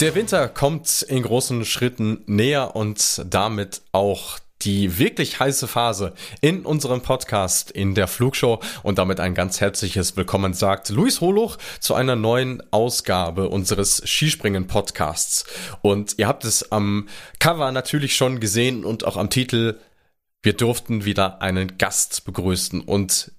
Der Winter kommt in großen Schritten näher und damit auch die wirklich heiße Phase in unserem Podcast in der Flugshow und damit ein ganz herzliches Willkommen sagt Luis Holuch zu einer neuen Ausgabe unseres Skispringen Podcasts. Und ihr habt es am Cover natürlich schon gesehen und auch am Titel. Wir durften wieder einen Gast begrüßen und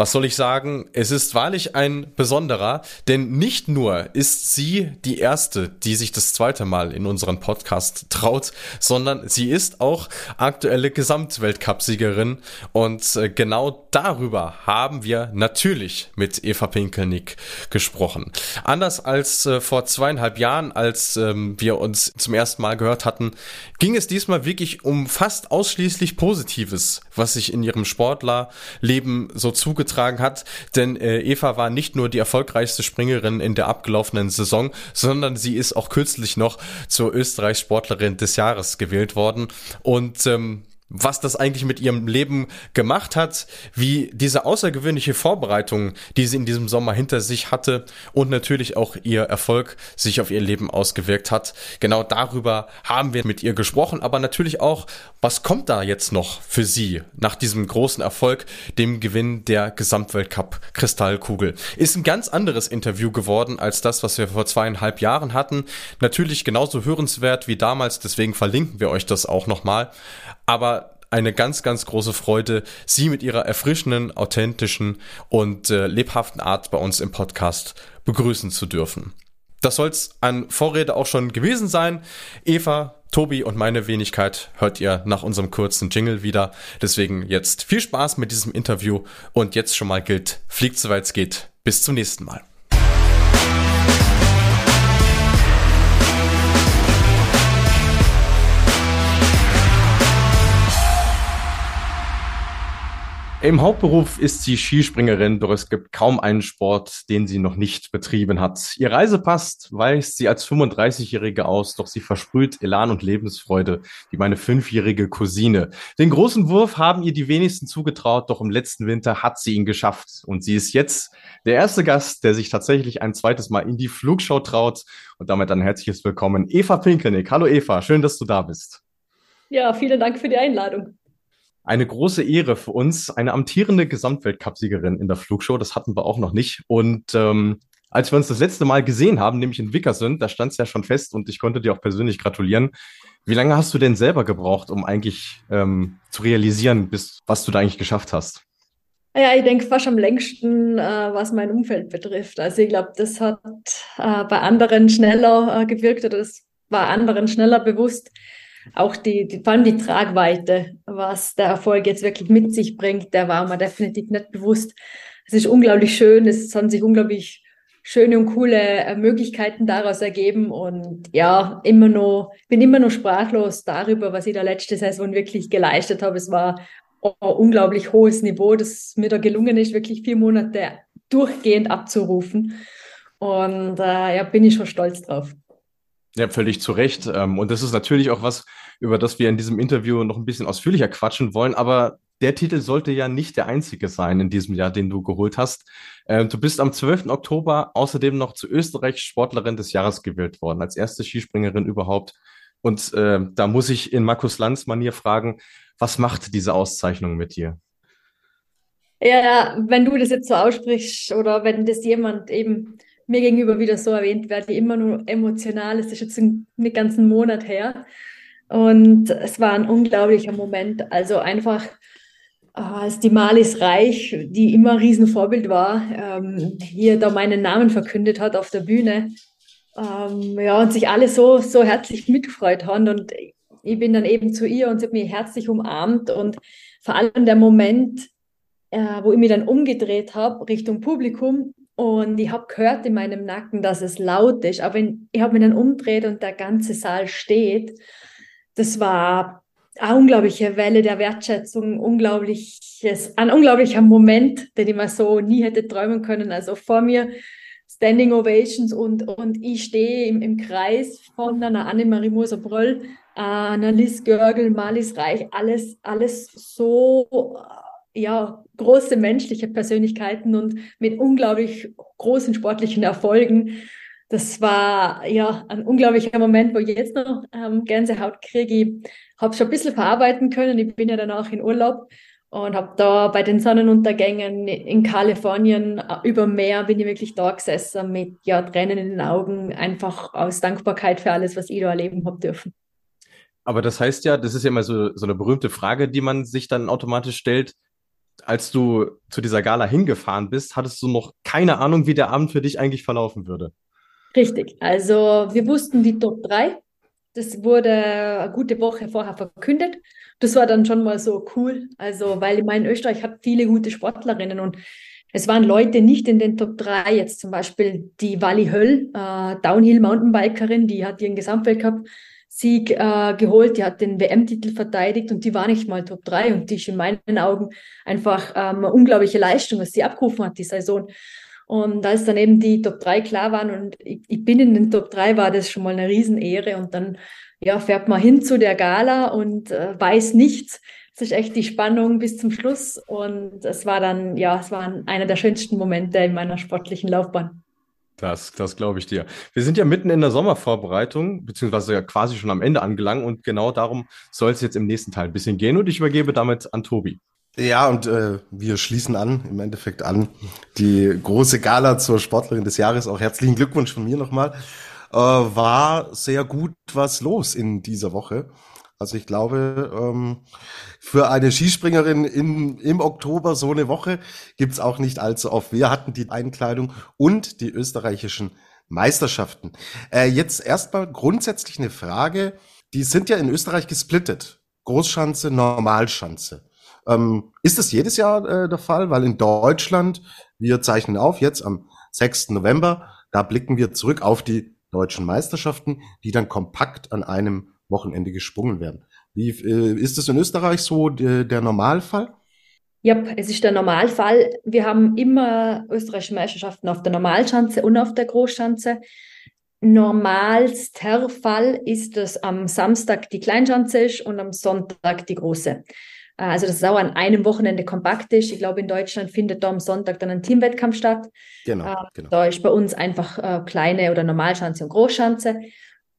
was soll ich sagen? Es ist wahrlich ein besonderer, denn nicht nur ist sie die erste, die sich das zweite Mal in unseren Podcast traut, sondern sie ist auch aktuelle Gesamtweltcupsiegerin und äh, genau darüber haben wir natürlich mit Eva Pinkelnick gesprochen. Anders als äh, vor zweieinhalb Jahren, als ähm, wir uns zum ersten Mal gehört hatten, ging es diesmal wirklich um fast ausschließlich Positives, was sich in ihrem Sportlerleben so zugetragen hat, denn äh, Eva war nicht nur die erfolgreichste Springerin in der abgelaufenen Saison, sondern sie ist auch kürzlich noch zur Österreichs Sportlerin des Jahres gewählt worden. Und ähm, was das eigentlich mit ihrem Leben gemacht hat, wie diese außergewöhnliche Vorbereitung, die sie in diesem Sommer hinter sich hatte und natürlich auch ihr Erfolg sich auf ihr Leben ausgewirkt hat. Genau darüber haben wir mit ihr gesprochen, aber natürlich auch, was kommt da jetzt noch für sie nach diesem großen Erfolg, dem Gewinn der Gesamtweltcup Kristallkugel. Ist ein ganz anderes Interview geworden als das, was wir vor zweieinhalb Jahren hatten. Natürlich genauso hörenswert wie damals, deswegen verlinken wir euch das auch nochmal. Aber eine ganz, ganz große Freude, Sie mit Ihrer erfrischenden, authentischen und äh, lebhaften Art bei uns im Podcast begrüßen zu dürfen. Das soll's an Vorrede auch schon gewesen sein. Eva, Tobi und meine Wenigkeit hört ihr nach unserem kurzen Jingle wieder. Deswegen jetzt viel Spaß mit diesem Interview und jetzt schon mal gilt, fliegt soweit es geht. Bis zum nächsten Mal. Im Hauptberuf ist sie Skispringerin, doch es gibt kaum einen Sport, den sie noch nicht betrieben hat. Ihr Reisepass weist sie als 35-Jährige aus, doch sie versprüht Elan und Lebensfreude, wie meine fünfjährige Cousine. Den großen Wurf haben ihr die wenigsten zugetraut, doch im letzten Winter hat sie ihn geschafft. Und sie ist jetzt der erste Gast, der sich tatsächlich ein zweites Mal in die Flugschau traut. Und damit ein herzliches Willkommen, Eva Pinkelnick. Hallo Eva, schön, dass du da bist. Ja, vielen Dank für die Einladung eine große Ehre für uns, eine amtierende Gesamtweltcupsiegerin in der Flugshow. Das hatten wir auch noch nicht. Und ähm, als wir uns das letzte Mal gesehen haben, nämlich in Wickersund, da stand es ja schon fest und ich konnte dir auch persönlich gratulieren. Wie lange hast du denn selber gebraucht, um eigentlich ähm, zu realisieren, bis, was du da eigentlich geschafft hast? Ja, ich denke fast am längsten, äh, was mein Umfeld betrifft. Also ich glaube, das hat äh, bei anderen schneller äh, gewirkt oder das war anderen schneller bewusst auch die, die, vor allem die Tragweite, was der Erfolg jetzt wirklich mit sich bringt, der war mir definitiv nicht bewusst. Es ist unglaublich schön, es haben sich unglaublich schöne und coole äh, Möglichkeiten daraus ergeben und ja, immer noch, bin immer noch sprachlos darüber, was ich da letzte Saison wirklich geleistet habe. Es war unglaublich hohes Niveau, das mir da gelungen ist, wirklich vier Monate durchgehend abzurufen. Und äh, ja, bin ich schon stolz drauf. Ja, völlig zu Recht. Ähm, und das ist natürlich auch was, über das wir in diesem Interview noch ein bisschen ausführlicher quatschen wollen. Aber der Titel sollte ja nicht der einzige sein in diesem Jahr, den du geholt hast. Ähm, du bist am 12. Oktober außerdem noch zu Österreich Sportlerin des Jahres gewählt worden, als erste Skispringerin überhaupt. Und äh, da muss ich in Markus Lanz Manier fragen, was macht diese Auszeichnung mit dir? Ja, wenn du das jetzt so aussprichst oder wenn das jemand eben mir gegenüber wieder so erwähnt werde, immer nur emotional. Es ist jetzt einen, ganzen Monat her. Und es war ein unglaublicher Moment. Also einfach, äh, als die Malis Reich, die immer ein Riesenvorbild war, ähm, hier da meinen Namen verkündet hat auf der Bühne. Ähm, ja, und sich alle so, so herzlich mitgefreut haben. Und ich bin dann eben zu ihr und sie hat mich herzlich umarmt. Und vor allem der Moment, äh, wo ich mich dann umgedreht habe Richtung Publikum Und ich habe gehört in meinem Nacken, dass es laut ist. Aber ich habe mich dann umgedreht und der ganze Saal steht. Das war eine unglaubliche Welle der Wertschätzung, unglaubliches, ein unglaublicher Moment, den ich mir so nie hätte träumen können. Also vor mir Standing Ovations und, und ich stehe im, im Kreis von einer Annemarie Moser-Bröll, einer Liz Görgel, Malis Reich, alles, alles so ja, große menschliche Persönlichkeiten und mit unglaublich großen sportlichen Erfolgen. Das war ja ein unglaublicher Moment, wo ich jetzt noch ähm, Gänsehaut kriege. Ich habe schon ein bisschen verarbeiten können. Ich bin ja danach in Urlaub und habe da bei den Sonnenuntergängen in Kalifornien äh, über Meer bin ich wirklich da gesessen mit ja, Tränen in den Augen, einfach aus Dankbarkeit für alles, was ich da erleben habe dürfen. Aber das heißt ja, das ist ja immer so, so eine berühmte Frage, die man sich dann automatisch stellt. Als du zu dieser Gala hingefahren bist, hattest du noch keine Ahnung, wie der Abend für dich eigentlich verlaufen würde. Richtig. Also wir wussten die Top 3. Das wurde eine gute Woche vorher verkündet das war dann schon mal so cool. Also, weil ich meine, Österreich hat viele gute Sportlerinnen und es waren Leute nicht in den Top 3, jetzt zum Beispiel die Wally Höll, äh, Downhill-Mountainbikerin, die hat ihren Gesamtweltcup-Sieg äh, geholt, die hat den WM-Titel verteidigt und die war nicht mal Top 3 und die ist in meinen Augen einfach ähm, eine unglaubliche Leistung, was sie abgerufen hat, die Saison. Und als dann eben die Top 3 klar waren und ich, ich bin in den Top 3, war das schon mal eine Riesenehre und dann ja, fährt man hin zu der Gala und äh, weiß nichts. Es ist echt die Spannung bis zum Schluss und es war dann, ja, es war einer der schönsten Momente in meiner sportlichen Laufbahn. Das, das glaube ich dir. Wir sind ja mitten in der Sommervorbereitung, beziehungsweise ja quasi schon am Ende angelangt und genau darum soll es jetzt im nächsten Teil ein bisschen gehen und ich übergebe damit an Tobi. Ja, und äh, wir schließen an, im Endeffekt an, die große Gala zur Sportlerin des Jahres. Auch herzlichen Glückwunsch von mir nochmal äh, war sehr gut was los in dieser Woche. Also ich glaube, ähm, für eine Skispringerin in, im Oktober so eine Woche gibt's auch nicht allzu oft. Wir hatten die Einkleidung und die österreichischen Meisterschaften. Äh, jetzt erstmal grundsätzlich eine Frage. Die sind ja in Österreich gesplittet. Großschanze, Normalschanze. Ähm, ist das jedes Jahr äh, der Fall? Weil in Deutschland, wir zeichnen auf, jetzt am 6. November, da blicken wir zurück auf die deutschen Meisterschaften, die dann kompakt an einem Wochenende gesprungen werden. Wie äh, ist es in Österreich so der, der Normalfall? Ja, es ist der Normalfall. Wir haben immer österreichische Meisterschaften auf der Normalschanze und auf der Großschanze. Normalster Fall ist, dass am Samstag die Kleinschanze ist und am Sonntag die große. Äh, also dass es auch an einem Wochenende kompakt ist. Ich glaube, in Deutschland findet da am Sonntag dann ein Teamwettkampf statt. Genau, äh, genau. Da ist bei uns einfach äh, kleine oder Normalschanze und Großschanze.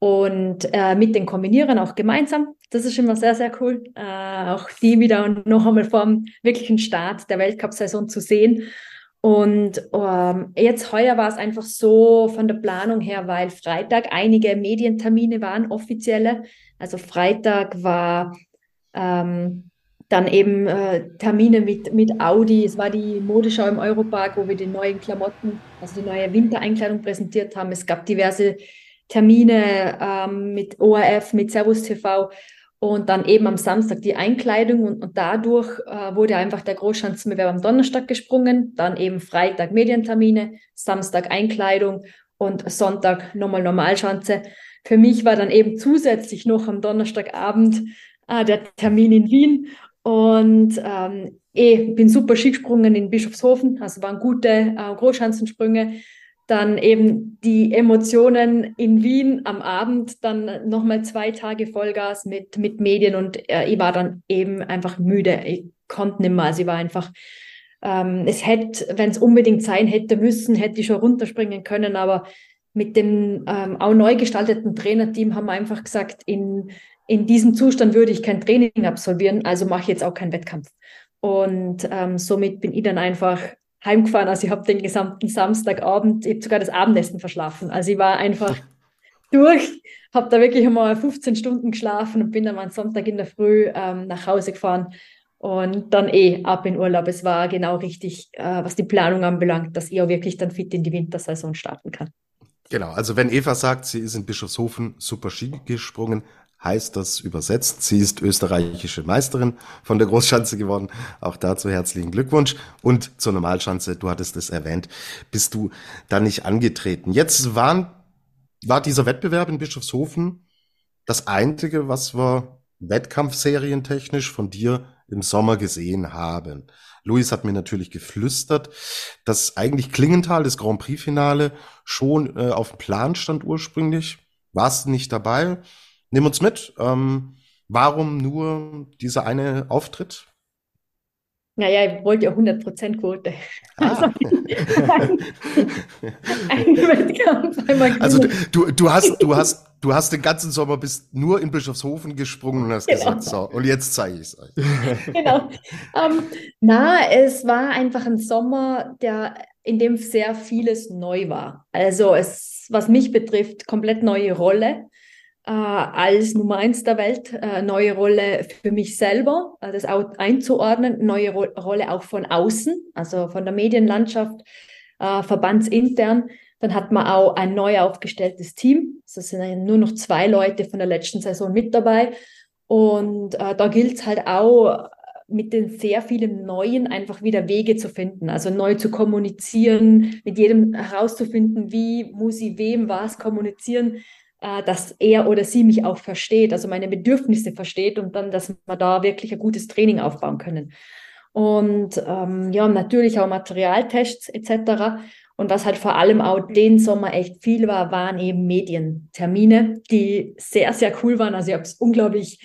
Und äh, mit den Kombinieren auch gemeinsam. Das ist immer sehr, sehr cool. Äh, auch die wieder noch einmal vor dem wirklichen Start der Weltcup-Saison zu sehen. Und ähm, jetzt heuer war es einfach so von der Planung her, weil Freitag einige Medientermine waren, offizielle. Also Freitag war ähm, dann eben äh, Termine mit, mit Audi. Es war die Modeschau im Europark, wo wir die neuen Klamotten, also die neue Wintereinkleidung präsentiert haben. Es gab diverse Termine ähm, mit ORF, mit Servus TV und dann eben am Samstag die Einkleidung und, und dadurch äh, wurde einfach der Großschanzenbewerb am Donnerstag gesprungen, dann eben Freitag Medientermine, Samstag Einkleidung und Sonntag nochmal Normalschanze. Für mich war dann eben zusätzlich noch am Donnerstagabend äh, der Termin in Wien und ähm, eh, bin super Ski gesprungen in Bischofshofen, also waren gute äh, Großschanzensprünge. Dann eben die Emotionen in Wien am Abend, dann nochmal zwei Tage Vollgas mit, mit Medien und äh, ich war dann eben einfach müde. Ich konnte nicht mehr. Also ich war einfach, ähm, es hätte, wenn es unbedingt sein hätte müssen, hätte ich schon runterspringen können, aber mit dem ähm, auch neu gestalteten Trainerteam haben wir einfach gesagt, in in diesem Zustand würde ich kein Training absolvieren, also mache ich jetzt auch keinen Wettkampf. Und ähm, somit bin ich dann einfach heimgefahren. Also ich habe den gesamten Samstagabend, ich habe sogar das Abendessen verschlafen. Also ich war einfach durch, habe da wirklich einmal 15 Stunden geschlafen und bin dann am Sonntag in der Früh ähm, nach Hause gefahren und dann eh ab in Urlaub. Es war genau richtig, äh, was die Planung anbelangt, dass ich auch wirklich dann fit in die Wintersaison starten kann. Genau, also wenn Eva sagt, sie ist in Bischofshofen super Ski gesprungen, heißt das übersetzt. Sie ist österreichische Meisterin von der Großschanze geworden. Auch dazu herzlichen Glückwunsch. Und zur Normalschanze, du hattest es erwähnt, bist du da nicht angetreten. Jetzt waren, war dieser Wettbewerb in Bischofshofen das einzige, was wir wettkampfserientechnisch von dir im Sommer gesehen haben. Luis hat mir natürlich geflüstert, dass eigentlich Klingenthal, das Grand Prix-Finale, schon äh, auf dem Plan stand ursprünglich. Warst nicht dabei? Nimm uns mit. Ähm, warum nur dieser eine Auftritt? Naja, ich wollte ja 100% Quote. Ah. Also, also du, du, hast, du, hast, du hast den ganzen Sommer bis nur in Bischofshofen gesprungen und hast genau. gesagt, so, und jetzt zeige ich es euch. genau. Um, ähm, na, es war einfach ein Sommer, der, in dem sehr vieles neu war. Also es, was mich betrifft, komplett neue Rolle äh, als Nummer eins der Welt, äh, neue Rolle für mich selber, äh, das auch einzuordnen, neue Ro Rolle auch von außen, also von der Medienlandschaft, äh, verbandsintern. Dann hat man auch ein neu aufgestelltes Team. Es sind nur noch zwei Leute von der letzten Saison mit dabei. Und äh, da gilt es halt auch, mit den sehr vielen Neuen einfach wieder Wege zu finden, also neu zu kommunizieren, mit jedem herauszufinden, wie muss ich wem was kommunizieren, dass er oder sie mich auch versteht, also meine Bedürfnisse versteht und dann, dass wir da wirklich ein gutes Training aufbauen können. Und ähm, ja, natürlich auch Materialtests etc. Und was halt vor allem auch den Sommer echt viel war, waren eben Medientermine, die sehr, sehr cool waren. Also ich habe es unglaublich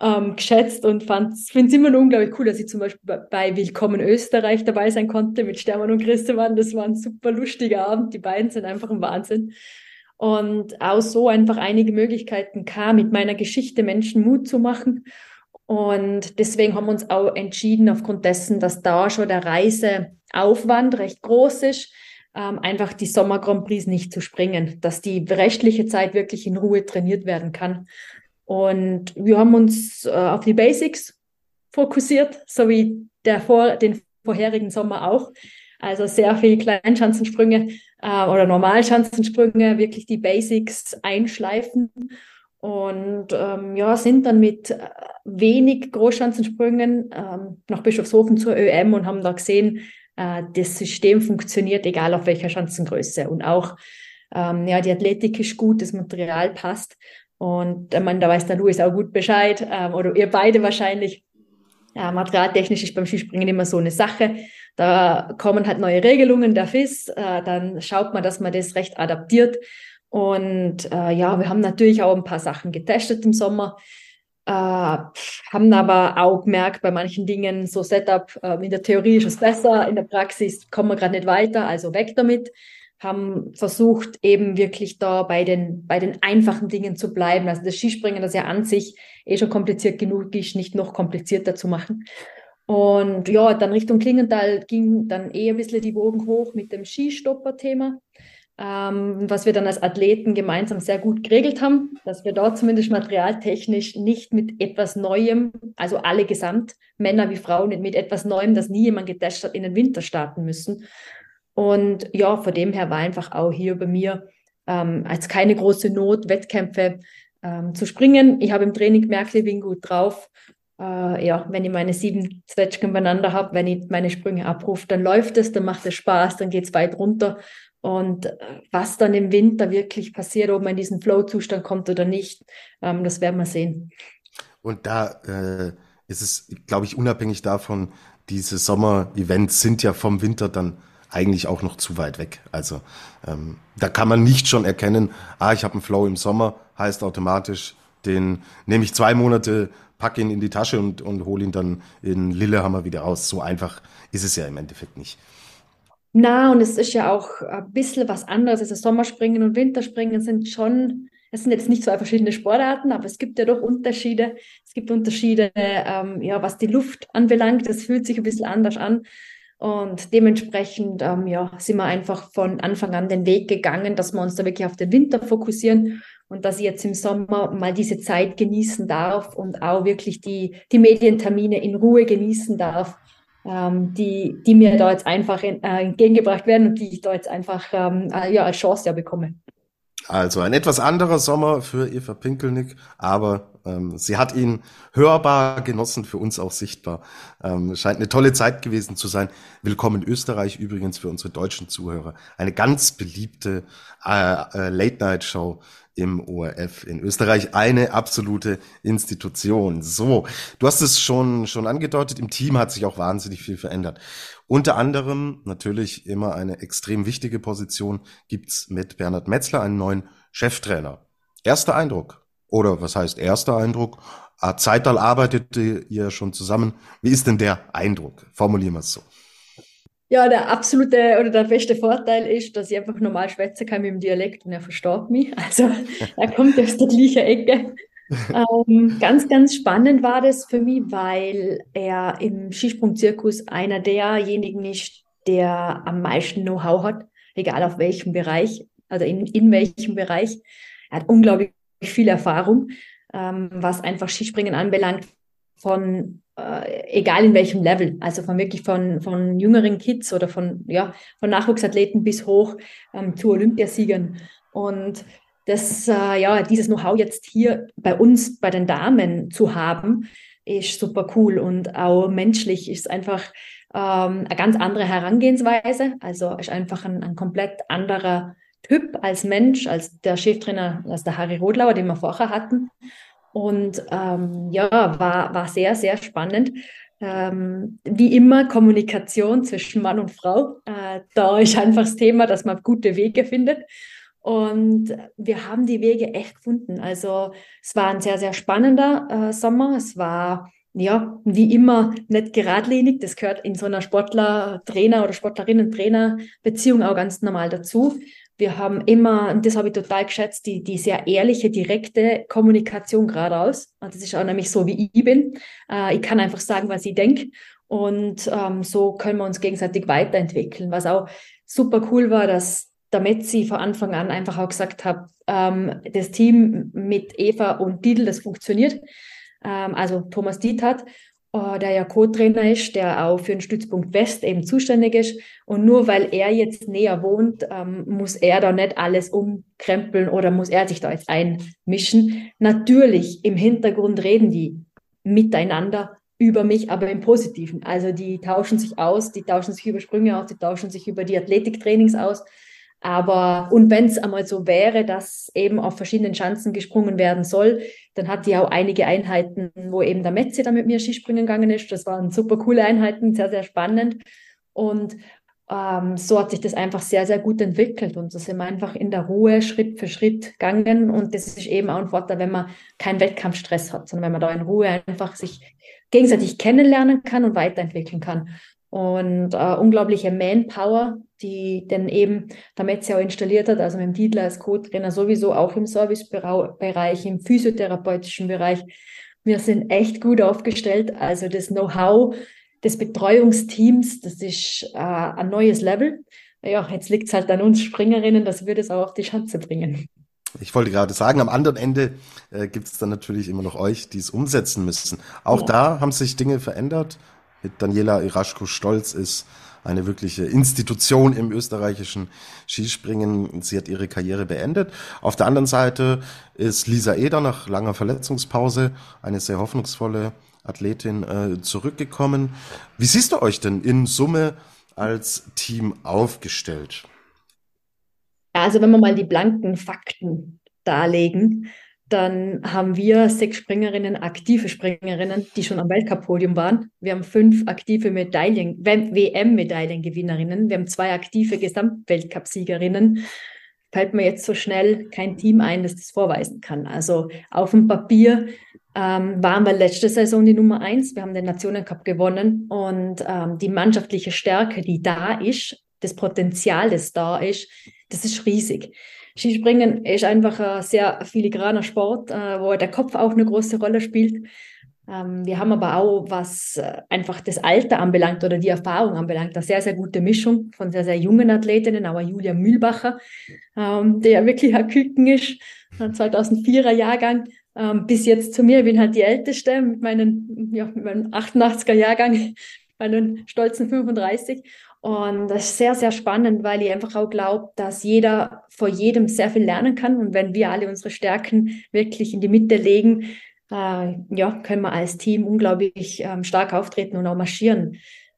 ähm, geschätzt und finde es immer noch unglaublich cool, dass ich zum Beispiel bei Willkommen Österreich dabei sein konnte mit Stermann und Christemann. Das war ein super lustiger Abend. Die beiden sind einfach ein Wahnsinn und auch so einfach einige Möglichkeiten kam, mit meiner Geschichte Menschen Mut zu machen. Und deswegen haben wir uns auch entschieden, aufgrund dessen, dass da schon der Reiseaufwand recht groß ist, ähm, einfach die Sommer Grand Prix nicht zu springen, dass die rechtliche Zeit wirklich in Ruhe trainiert werden kann. Und wir haben uns äh, auf die Basics fokussiert, so wie der vor, den vorherigen Sommer auch. Also sehr viel Kleinschanzensprünge äh, oder Normalschanzensprünge, wirklich die Basics einschleifen. Und ähm, ja, sind dann mit äh, wenig Großschanzensprüngen ähm, nach Bischofshofen zur ÖM und haben da gesehen, äh, das System funktioniert, egal auf welcher Schanzengröße. Und auch ähm, ja, die Athletik ist gut, das Material passt. Und ich meine, da weiß der Louis auch gut Bescheid, ähm, oder ihr beide wahrscheinlich. Ja, materialtechnisch ist beim Skispringen immer so eine Sache. Da kommen halt neue Regelungen der FIS, äh, dann schaut man, dass man das recht adaptiert. Und äh, ja, wir haben natürlich auch ein paar Sachen getestet im Sommer, äh, haben aber auch gemerkt, bei manchen Dingen, so Setup, äh, in der Theorie ist es besser, in der Praxis kommen wir gerade nicht weiter, also weg damit. Haben versucht, eben wirklich da bei den, bei den einfachen Dingen zu bleiben. Also das Skispringen, das ja an sich eh schon kompliziert genug ist, nicht noch komplizierter zu machen. Und ja, dann Richtung Klingenthal ging dann eher ein bisschen die Wogen hoch mit dem Skistopper-Thema, ähm, was wir dann als Athleten gemeinsam sehr gut geregelt haben, dass wir dort zumindest materialtechnisch nicht mit etwas Neuem, also alle gesamt, Männer wie Frauen, mit etwas Neuem, das nie jemand getestet hat, in den Winter starten müssen. Und ja, von dem her war einfach auch hier bei mir ähm, als keine große Not, Wettkämpfe ähm, zu springen. Ich habe im Training gemerkt, ich bin gut drauf äh, ja, wenn ich meine sieben Zwetschgen beieinander habe, wenn ich meine Sprünge abrufe, dann läuft es, dann macht es Spaß, dann geht es weit runter. Und äh, was dann im Winter wirklich passiert, ob man in diesen Flow-Zustand kommt oder nicht, ähm, das werden wir sehen. Und da äh, ist es, glaube ich, unabhängig davon, diese Sommer-Events sind ja vom Winter dann eigentlich auch noch zu weit weg. Also ähm, da kann man nicht schon erkennen, ah, ich habe einen Flow im Sommer, heißt automatisch, den nehme ich zwei Monate pack ihn in die Tasche und, und hol ihn dann in Lillehammer wieder raus. So einfach ist es ja im Endeffekt nicht. Na, und es ist ja auch ein bisschen was anderes. Also Sommerspringen und Winterspringen sind schon, es sind jetzt nicht zwei verschiedene Sportarten, aber es gibt ja doch Unterschiede. Es gibt Unterschiede, ähm, ja, was die Luft anbelangt. Es fühlt sich ein bisschen anders an. Und dementsprechend ähm, ja, sind wir einfach von Anfang an den Weg gegangen, dass wir uns da wirklich auf den Winter fokussieren und dass ich jetzt im Sommer mal diese Zeit genießen darf und auch wirklich die, die Medientermine in Ruhe genießen darf, ähm, die, die mir da jetzt einfach in, äh, entgegengebracht werden und die ich da jetzt einfach ähm, äh, ja, als Chance ja bekomme. Also ein etwas anderer Sommer für Eva Pinkelnick, aber Ähm, sie hat ihn hörbar genossen, für uns auch sichtbar. Ähm, scheint eine tolle Zeit gewesen zu sein. Willkommen in Österreich übrigens für unsere deutschen Zuhörer. Eine ganz beliebte äh, äh, Late-Night-Show im ORF in Österreich. Eine absolute Institution. So, du hast es schon, schon angedeutet. Im Team hat sich auch wahnsinnig viel verändert. Unter anderem natürlich immer eine extrem wichtige Position gibt's mit Bernhard Metzler einen neuen Cheftrainer. Erster Eindruck. Oder was heißt erster Eindruck? Zeital arbeitete ihr schon zusammen. Wie ist denn der Eindruck? Formulieren wir es so. Ja, der absolute oder der beste Vorteil ist, dass ich einfach normal schwätzen kann mit dem Dialekt und er versteht mich. Also er kommt aus der gleichen Ecke. ähm, ganz, ganz spannend war das für mich, weil er im Skisprung-Zirkus einer derjenigen ist, der am meisten Know-how hat, egal auf welchem Bereich, also in, in welchem Bereich. Er hat unglaublich viel Erfahrung, ähm, was einfach Skispringen anbelangt, von äh, egal in welchem Level, also von wirklich von, von jüngeren Kids oder von, ja, von Nachwuchsathleten bis hoch ähm, zu Olympiasiegern. Und das, äh, ja, dieses Know-how jetzt hier bei uns, bei den Damen zu haben, ist super cool und auch menschlich ist einfach ähm, eine ganz andere Herangehensweise. Also ist einfach ein, ein komplett anderer Typ als Mensch, als der Cheftrainer, als der Harry Rodlauer, den wir vorher hatten. Und ähm, ja, war, war sehr, sehr spannend. Ähm, wie immer Kommunikation zwischen Mann und Frau. Äh, da ist einfach das Thema, dass man gute Wege findet. Und wir haben die Wege echt gefunden. Also es war ein sehr, sehr spannender äh, Sommer. Es war ja, wie immer nicht geradlinig. Das gehört in so einer Sportler-Trainer- oder Sportlerinnen-Trainer-Beziehung auch ganz normal dazu. Wir haben immer, und das habe ich total geschätzt, die, die sehr ehrliche, direkte Kommunikation geradeaus. Und das ist auch nämlich so, wie ich bin. Äh, ich kann einfach sagen, was ich denke. Und ähm, so können wir uns gegenseitig weiterentwickeln. Was auch super cool war, dass der Metzi von Anfang an einfach auch gesagt hat, ähm, das Team mit Eva und Didel, das funktioniert. Ähm, also Thomas Diet hat der ja Co-Trainer ist, der auch für den Stützpunkt West eben zuständig ist. Und nur weil er jetzt näher wohnt, ähm, muss er da nicht alles umkrempeln oder muss er sich da jetzt einmischen. Natürlich, im Hintergrund reden die miteinander über mich, aber im Positiven. Also die tauschen sich aus, die tauschen sich über Sprünge aus, die tauschen sich über die Athletiktrainings aus. Aber, und wenn es einmal so wäre, dass eben auf verschiedenen Chancen gesprungen werden soll, dann hat die auch einige Einheiten, wo eben der Metze da mit mir Skispringen gegangen ist. Das waren super coole Einheiten, sehr, sehr spannend. Und ähm, so hat sich das einfach sehr, sehr gut entwickelt. Und so sind wir einfach in der Ruhe Schritt für Schritt gegangen. Und das ist eben auch ein Vorteil, wenn man keinen Wettkampfstress hat, sondern wenn man da in Ruhe einfach sich gegenseitig kennenlernen kann und weiterentwickeln kann und äh, unglaubliche Manpower, die dann eben der Metze auch installiert hat, also mit dem Dietler als Co-Trainer sowieso auch im Servicebereich, im physiotherapeutischen Bereich. Wir sind echt gut aufgestellt. Also das Know-how des Betreuungsteams, das ist äh, ein neues Level. Ja, jetzt liegt es halt an uns Springerinnen, dass wir das auch auf die Schanze bringen. Ich wollte gerade sagen, am anderen Ende äh, gibt es dann natürlich immer noch euch, die es umsetzen müssen. Auch ja. da haben sich Dinge verändert mit Daniela Iraschko-Stolz ist eine wirkliche Institution im österreichischen Skispringen. Sie hat ihre Karriere beendet. Auf der anderen Seite ist Lisa Eder nach langer Verletzungspause eine sehr hoffnungsvolle Athletin äh, zurückgekommen. Wie siehst du euch denn in Summe als Team aufgestellt? Also wenn wir mal die blanken Fakten darlegen, dann haben wir sechs Springerinnen, aktive Springerinnen, die schon am Weltcup-Podium waren. Wir haben fünf aktive Medaillen, WM-Medaillengewinnerinnen. Wir haben zwei aktive Gesamtweltcup-Siegerinnen. Fällt mir jetzt so schnell kein Team ein, das das vorweisen kann. Also auf dem Papier ähm, waren wir letzte Saison die Nummer eins. Wir haben den Nationencup gewonnen und ähm, die mannschaftliche Stärke, die da ist, das Potenzial, das da ist, das ist riesig. Skispringen ist einfach ein sehr filigraner Sport, äh, wo der Kopf auch eine große Rolle spielt. Ähm, wir haben aber auch, was äh, einfach das Alter anbelangt oder die Erfahrung anbelangt, eine sehr, sehr gute Mischung von sehr, sehr jungen Athletinnen, aber Julia Mühlbacher, ähm, der ja wirklich ein Küken ist, 2004er Jahrgang, ähm, bis jetzt zu mir, ich bin halt die Älteste mit meinen, ja, mit meinem 88er Jahrgang, meinen stolzen 35. Und das ist sehr, sehr spannend, weil ich einfach auch glaube, dass jeder vor jedem sehr viel lernen kann. Und wenn wir alle unsere Stärken wirklich in die Mitte legen, äh, ja, können wir als Team unglaublich ähm, stark auftreten und auch marschieren.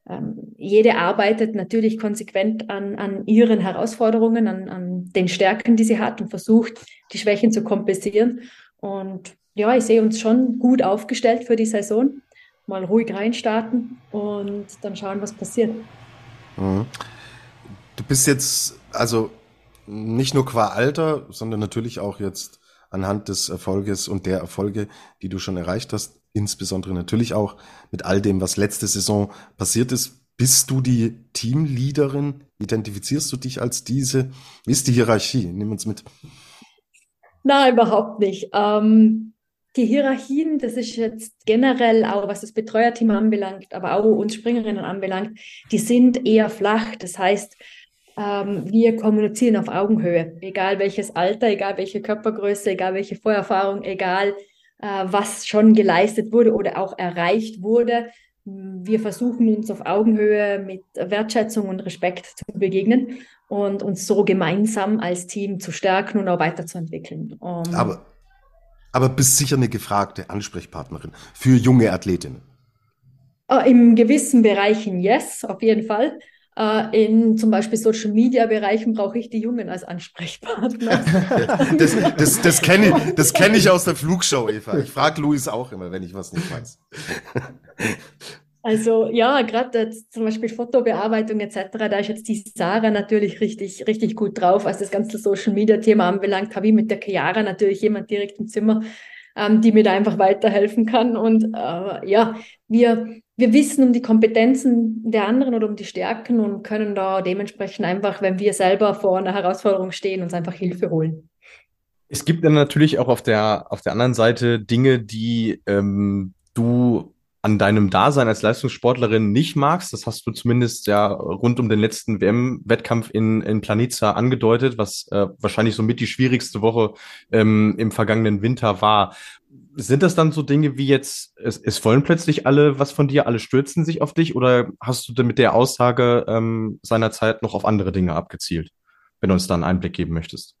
Ähm, jede arbeitet natürlich konsequent an, an ihren Herausforderungen, an, an den Stärken, die sie hat und versucht, die Schwächen zu kompensieren. Und ja, ich sehe uns schon gut aufgestellt für die Saison. Mal ruhig reinstarten und dann schauen, was passiert. Mhm. Du bist jetzt also nicht nur qua Alter, sondern natürlich auch jetzt anhand des Erfolges und der Erfolge, die du schon erreicht hast, insbesondere natürlich auch mit all dem, was letzte Saison passiert ist. Bist du die Teamleaderin? Identifizierst du dich als diese? Wie ist die Hierarchie? Nimm uns mit. Nein, überhaupt nicht. Ähm, die Hierarchien, das ist jetzt generell auch, was das Betreuerteam anbelangt, aber auch uns Springerinnen anbelangt, die sind eher flach. Das heißt, ähm, wir kommunizieren auf Augenhöhe, egal welches Alter, egal welche Körpergröße, egal welche Vorerfahrung, egal äh, was schon geleistet wurde oder auch erreicht wurde. Wir versuchen uns auf Augenhöhe mit Wertschätzung und Respekt zu begegnen und uns so gemeinsam als Team zu stärken und auch weiterzuentwickeln. Um, aber, aber bist sicher eine gefragte Ansprechpartnerin für junge Athletinnen. Äh, Im gewissen Bereichen yes, auf jeden Fall. Äh, in zum Beispiel Social Media Bereichen brauche ich die Jungen als Ansprechpartner. das das, das kenne ich, das kenn ich aus der Flugshow, Eva. Ich frage Luis auch immer, wenn ich was nicht weiß. Also ja, gerade zum Beispiel Fotobearbeitung etc., da ist jetzt die Sarah natürlich richtig, richtig gut drauf, was das ganze Social Media Thema anbelangt, habe ich mit der Chiara natürlich jemand direkt im Zimmer, ähm, die mir da einfach weiterhelfen kann. Und äh, ja, wir, wir wissen um die Kompetenzen der anderen oder um die Stärken und können da dementsprechend einfach, wenn wir selber vor einer Herausforderung stehen, uns einfach Hilfe holen. Es gibt dann natürlich auch auf der, auf der anderen Seite Dinge, die ähm, du an deinem Dasein als Leistungssportlerin nicht magst. Das hast du zumindest ja rund um den letzten WM-Wettkampf in, in Planica angedeutet, was äh, wahrscheinlich somit die schwierigste Woche ähm, im vergangenen Winter war. Sind das dann so Dinge wie jetzt, es, es wollen plötzlich alle was von dir, alle stürzen sich auf dich oder hast du denn mit der Aussage ähm, seinerzeit noch auf andere Dinge abgezielt, wenn du uns da einen Einblick geben möchtest?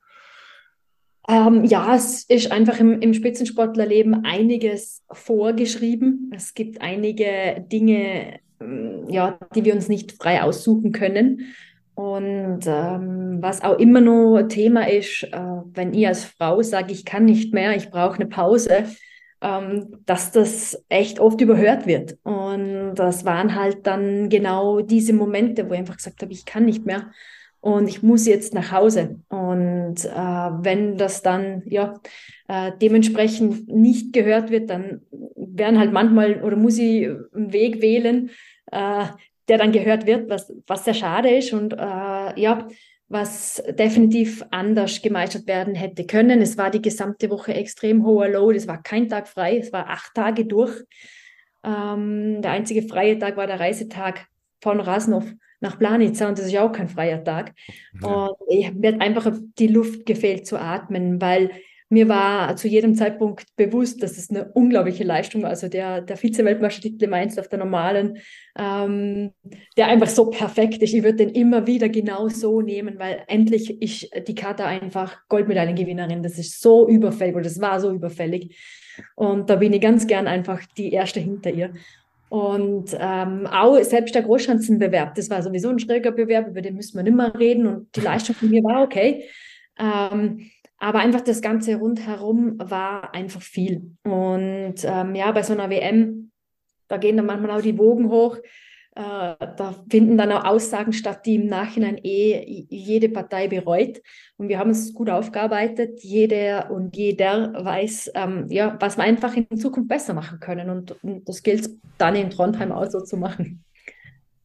Ähm, ja, es ist einfach im, im Spitzensportlerleben einiges vorgeschrieben. Es gibt einige Dinge, ähm, ja, die wir uns nicht frei aussuchen können. Und ähm, was auch immer noch Thema ist, äh, wenn ich als Frau sage, ich kann nicht mehr, ich brauche eine Pause, ähm, dass das echt oft überhört wird. Und das waren halt dann genau diese Momente, wo ich einfach gesagt habe, ich kann nicht mehr und ich muss jetzt nach Hause. Und äh, wenn das dann ja äh, dementsprechend nicht gehört wird, dann werden halt manchmal oder muss ich einen Weg wählen, äh, der dann gehört wird, was, was sehr schade ist und äh, ja, was definitiv anders gemeistert werden hätte können. Es war die gesamte Woche extrem hoher Load, es war kein Tag frei, es war acht Tage durch. Ähm, der einzige freie Tag war der Reisetag von Rasnov nach Planica und das ist ja auch kein freier Tag. Ja. Und ich, mir hat einfach die Luft gefehlt zu atmen, weil mir war zu jedem Zeitpunkt bewusst, dass es eine unglaubliche Leistung war. Also der, der Vize-Weltmeistertitel im Einzel auf der normalen, ähm, der einfach so perfekt ist. Ich würde den immer wieder genau so nehmen, weil endlich ist die Karte einfach Goldmedaillengewinnerin. Das ist so überfällig oder das war so überfällig. Und da bin ich ganz gern einfach die Erste hinter ihr. Und ähm, auch selbst der Großschanzenbewerb, das war sowieso ein schräger Bewerb, über den müssen wir nicht mehr reden und die Leistung von mir war okay. Ähm, aber einfach das Ganze rundherum war einfach viel. Und ähm, ja, bei so einer WM, da gehen dann manchmal auch die Wogen hoch. Äh, da finden dann auch Aussagen statt, die im Nachhinein eh jede Partei bereut. Und wir haben es gut aufgearbeitet. Jeder und jeder weiß, ähm, ja, was wir einfach in Zukunft besser machen können. Und, und das gilt dann in Trondheim auch so zu machen.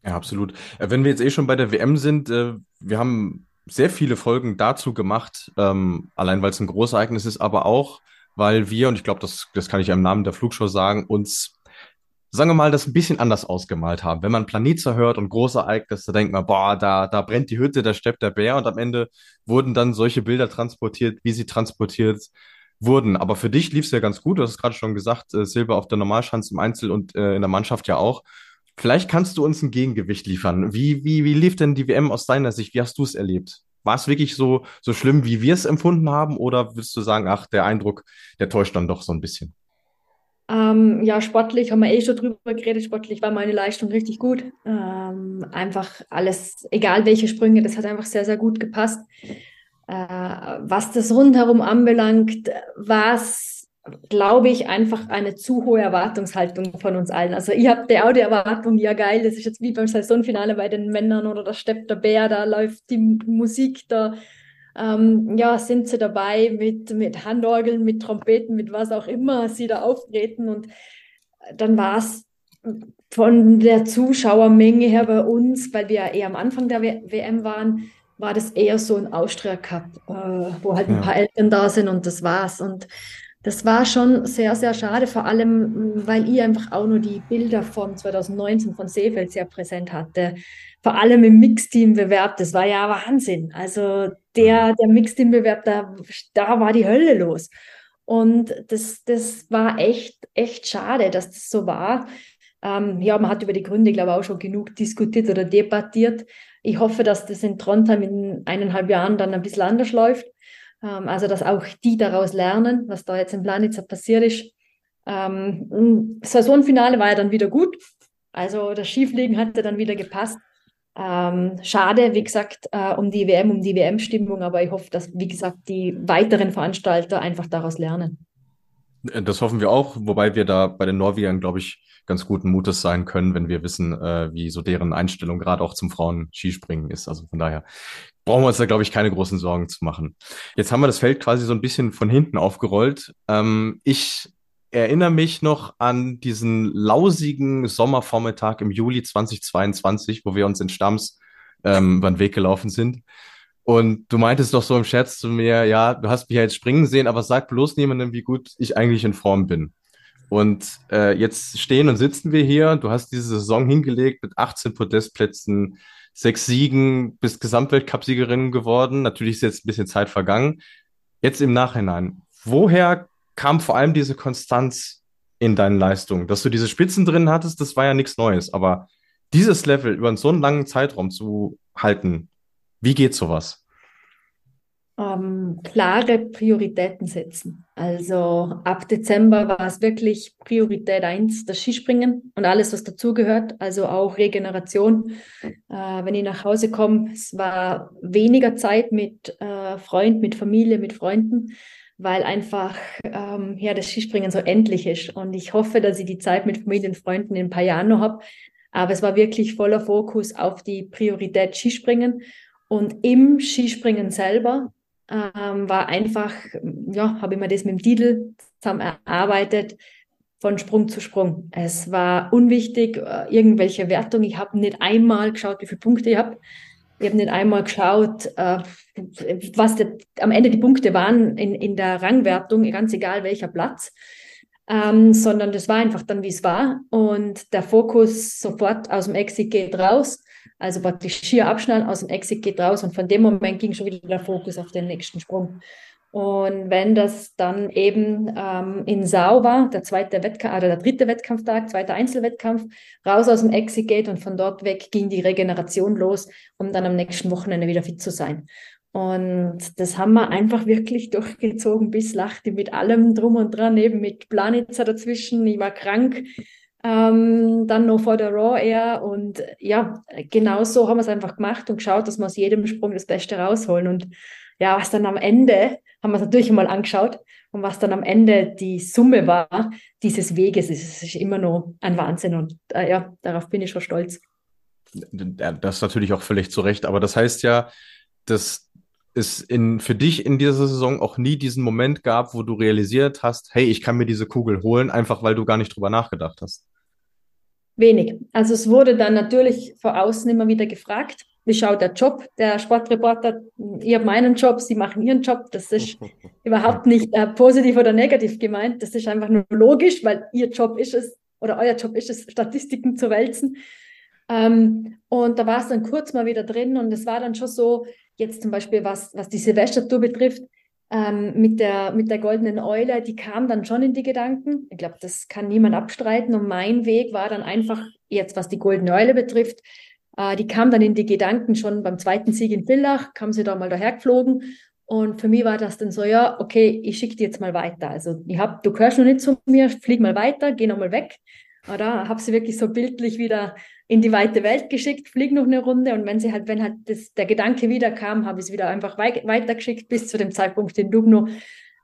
Ja, absolut. Äh, wenn wir jetzt eh schon bei der WM sind, äh, wir haben sehr viele Folgen dazu gemacht, ähm, allein weil es ein Großereignis ist, aber auch, weil wir, und ich glaube, das, das kann ich im Namen der Flugshow sagen, uns sagen wir mal, das ein bisschen anders ausgemalt haben. Wenn man Planica hört und große Ereignisse, denkt man, boah, da, da brennt die Hütte, da steppt der Bär und am Ende wurden dann solche Bilder transportiert, wie sie transportiert wurden. Aber für dich lief es ja ganz gut. Du hast es gerade schon gesagt, äh, Silber auf der Normalschanze im Einzel und äh, in der Mannschaft ja auch. Vielleicht kannst du uns ein Gegengewicht liefern. Wie, wie, wie lief denn die WM aus deiner Sicht? Wie hast du es erlebt? War es wirklich so, so schlimm, wie wir es empfunden haben? Oder würdest du sagen, ach, der Eindruck, der täuscht dann doch so ein bisschen? Ähm, ja, sportlich haben wir eh schon drüber geredet. Sportlich war meine Leistung richtig gut. Ähm, einfach alles, egal welche Sprünge, das hat einfach sehr, sehr gut gepasst. Äh, was das rundherum anbelangt, war es, glaube ich, einfach eine zu hohe Erwartungshaltung von uns allen. Also ich habe auch die Erwartung, ja geil, das ist jetzt wie beim Saisonfinale bei den Männern oder da steppt der Bär, da läuft die Musik, da ähm, ja, sind sie dabei mit, mit Handorgeln, mit Trompeten, mit was auch immer sie da auftreten. Und dann war es von der Zuschauermenge her bei uns, weil wir ja eher am Anfang der w WM waren, war das eher so ein Austria Cup, äh, wo halt ein paar Eltern da sind und das war's. Und das war schon sehr, sehr schade, vor allem, weil ich einfach auch nur die Bilder von 2019 von Seefeld sehr präsent hatte. Vor allem im Mixteam-Bewerb, das war ja Wahnsinn. Also der, der Mixteam-Bewerb, da, da war die Hölle los. Und das, das war echt, echt schade, dass das so war. Ähm, ja, man hat über die Gründe, glaube ich, auch schon genug diskutiert oder debattiert. Ich hoffe, dass das in Trondheim in eineinhalb Jahren dann ein bisschen anders läuft. Ähm, also, dass auch die daraus lernen, was da jetzt in Planitzer passiert ist. Ähm, Saisonfinale war ja dann wieder gut. Also das Schiefliegen hatte dann wieder gepasst. Ähm, schade, wie gesagt, äh, um die WM, um die WM-Stimmung, aber ich hoffe, dass, wie gesagt, die weiteren Veranstalter einfach daraus lernen. Äh, das hoffen wir auch, wobei wir da bei den Norwegern, glaube ich, ganz guten Mutes sein können, wenn wir wissen, äh, wie so deren Einstellung gerade auch zum Frauen-Skispringen ist. Also von daher brauchen wir uns da, glaube ich, keine großen Sorgen zu machen. Jetzt haben wir das Feld quasi so ein bisschen von hinten aufgerollt. Ähm, ich erinnere mich noch an diesen lausigen Sommervormittag im Juli 2022, wo wir uns in Stamms ähm, über den Weg gelaufen sind. Und du meintest doch so im Scherz zu mir, ja, du hast mich ja jetzt springen sehen, aber sag bloß niemandem, wie gut ich eigentlich in Form bin. Und äh, jetzt stehen und sitzen wir hier. Du hast diese Saison hingelegt mit 18 Podestplätzen, sechs Siegen, bist Gesamtweltcup-Siegerin geworden. Natürlich ist jetzt ein bisschen Zeit vergangen. Jetzt im Nachhinein, woher kam vor allem diese Konstanz in deinen Leistungen. Dass du diese Spitzen drin hattest, das war ja nichts Neues. Aber dieses Level über so einen langen Zeitraum zu halten, wie geht sowas? Ähm, klare Prioritäten setzen. Also ab Dezember war es wirklich Priorität 1, das Skispringen und alles, was dazugehört, also auch Regeneration. Äh, wenn ich nach Hause komme, es war weniger Zeit mit äh, Freund, mit Familie, mit Freunden weil einfach ähm, ja, das Skispringen so endlich ist. Und ich hoffe, dass ich die Zeit mit Familie und Freunden in ein paar Jahren noch habe. Aber es war wirklich voller Fokus auf die Priorität Skispringen. Und im Skispringen selber ähm, war einfach, ja, habe ich mir das mit dem Titel zusammen erarbeitet, von Sprung zu Sprung. Es war unwichtig, äh, irgendwelche Wertungen. Ich habe nicht einmal geschaut, wie viele Punkte ich habe. Ich habe nicht einmal geschaut, äh, was der, am Ende die Punkte waren in, in der Rangwertung, ganz egal welcher Platz, ähm, sondern das war einfach dann, wie es war. Und der Fokus sofort aus dem Exit geht raus. Also praktisch schier abschneiden, aus dem Exit geht raus. Und von dem Moment ging schon wieder der Fokus auf den nächsten Sprung. Und wenn das dann eben ähm, in Sau war, der zweite Wettkampf oder der dritte Wettkampftag, zweiter Einzelwettkampf, raus aus dem Exit geht und von dort weg ging die Regeneration los, um dann am nächsten Wochenende wieder fit zu sein. Und das haben wir einfach wirklich durchgezogen bis Lachte mit allem drum und dran, eben mit Planitzer dazwischen. Ich war krank, ähm, dann noch vor der Raw Air und ja, genau so haben wir es einfach gemacht und geschaut, dass wir aus jedem Sprung das Beste rausholen. Und ja, was dann am Ende haben wir es natürlich mal angeschaut. Und was dann am Ende die Summe war dieses Weges, ist, ist immer noch ein Wahnsinn. Und äh, ja, darauf bin ich schon stolz. Das ist natürlich auch völlig zu Recht. Aber das heißt ja, dass es in, für dich in dieser Saison auch nie diesen Moment gab, wo du realisiert hast, hey, ich kann mir diese Kugel holen, einfach weil du gar nicht drüber nachgedacht hast. Wenig. Also es wurde dann natürlich vor außen immer wieder gefragt, wie schaut der Job der Sportreporter? Ich habe meinen Job, Sie machen Ihren Job. Das ist überhaupt nicht äh, positiv oder negativ gemeint. Das ist einfach nur logisch, weil Ihr Job ist es oder euer Job ist es, Statistiken zu wälzen. Ähm, und da war es dann kurz mal wieder drin und es war dann schon so, jetzt zum Beispiel was, was die Silvestertour betrifft, ähm, mit, der, mit der goldenen Eule, die kam dann schon in die Gedanken. Ich glaube, das kann niemand abstreiten. Und mein Weg war dann einfach, jetzt was die goldene Eule betrifft, äh, die kam dann in die Gedanken schon beim zweiten Sieg in Villach, kam sie da mal dahergeflogen. Und für mich war das dann so, ja, okay, ich schicke dir jetzt mal weiter. Also ich hab, du gehörst noch nicht zu mir, flieg mal weiter, geh noch mal weg. Oder habe sie wirklich so bildlich wieder in die weite Welt geschickt, flieg noch eine Runde und wenn sie halt, wenn halt das, der Gedanke wieder kam, habe ich es wieder einfach wei weitergeschickt bis zu dem Zeitpunkt in Dubno,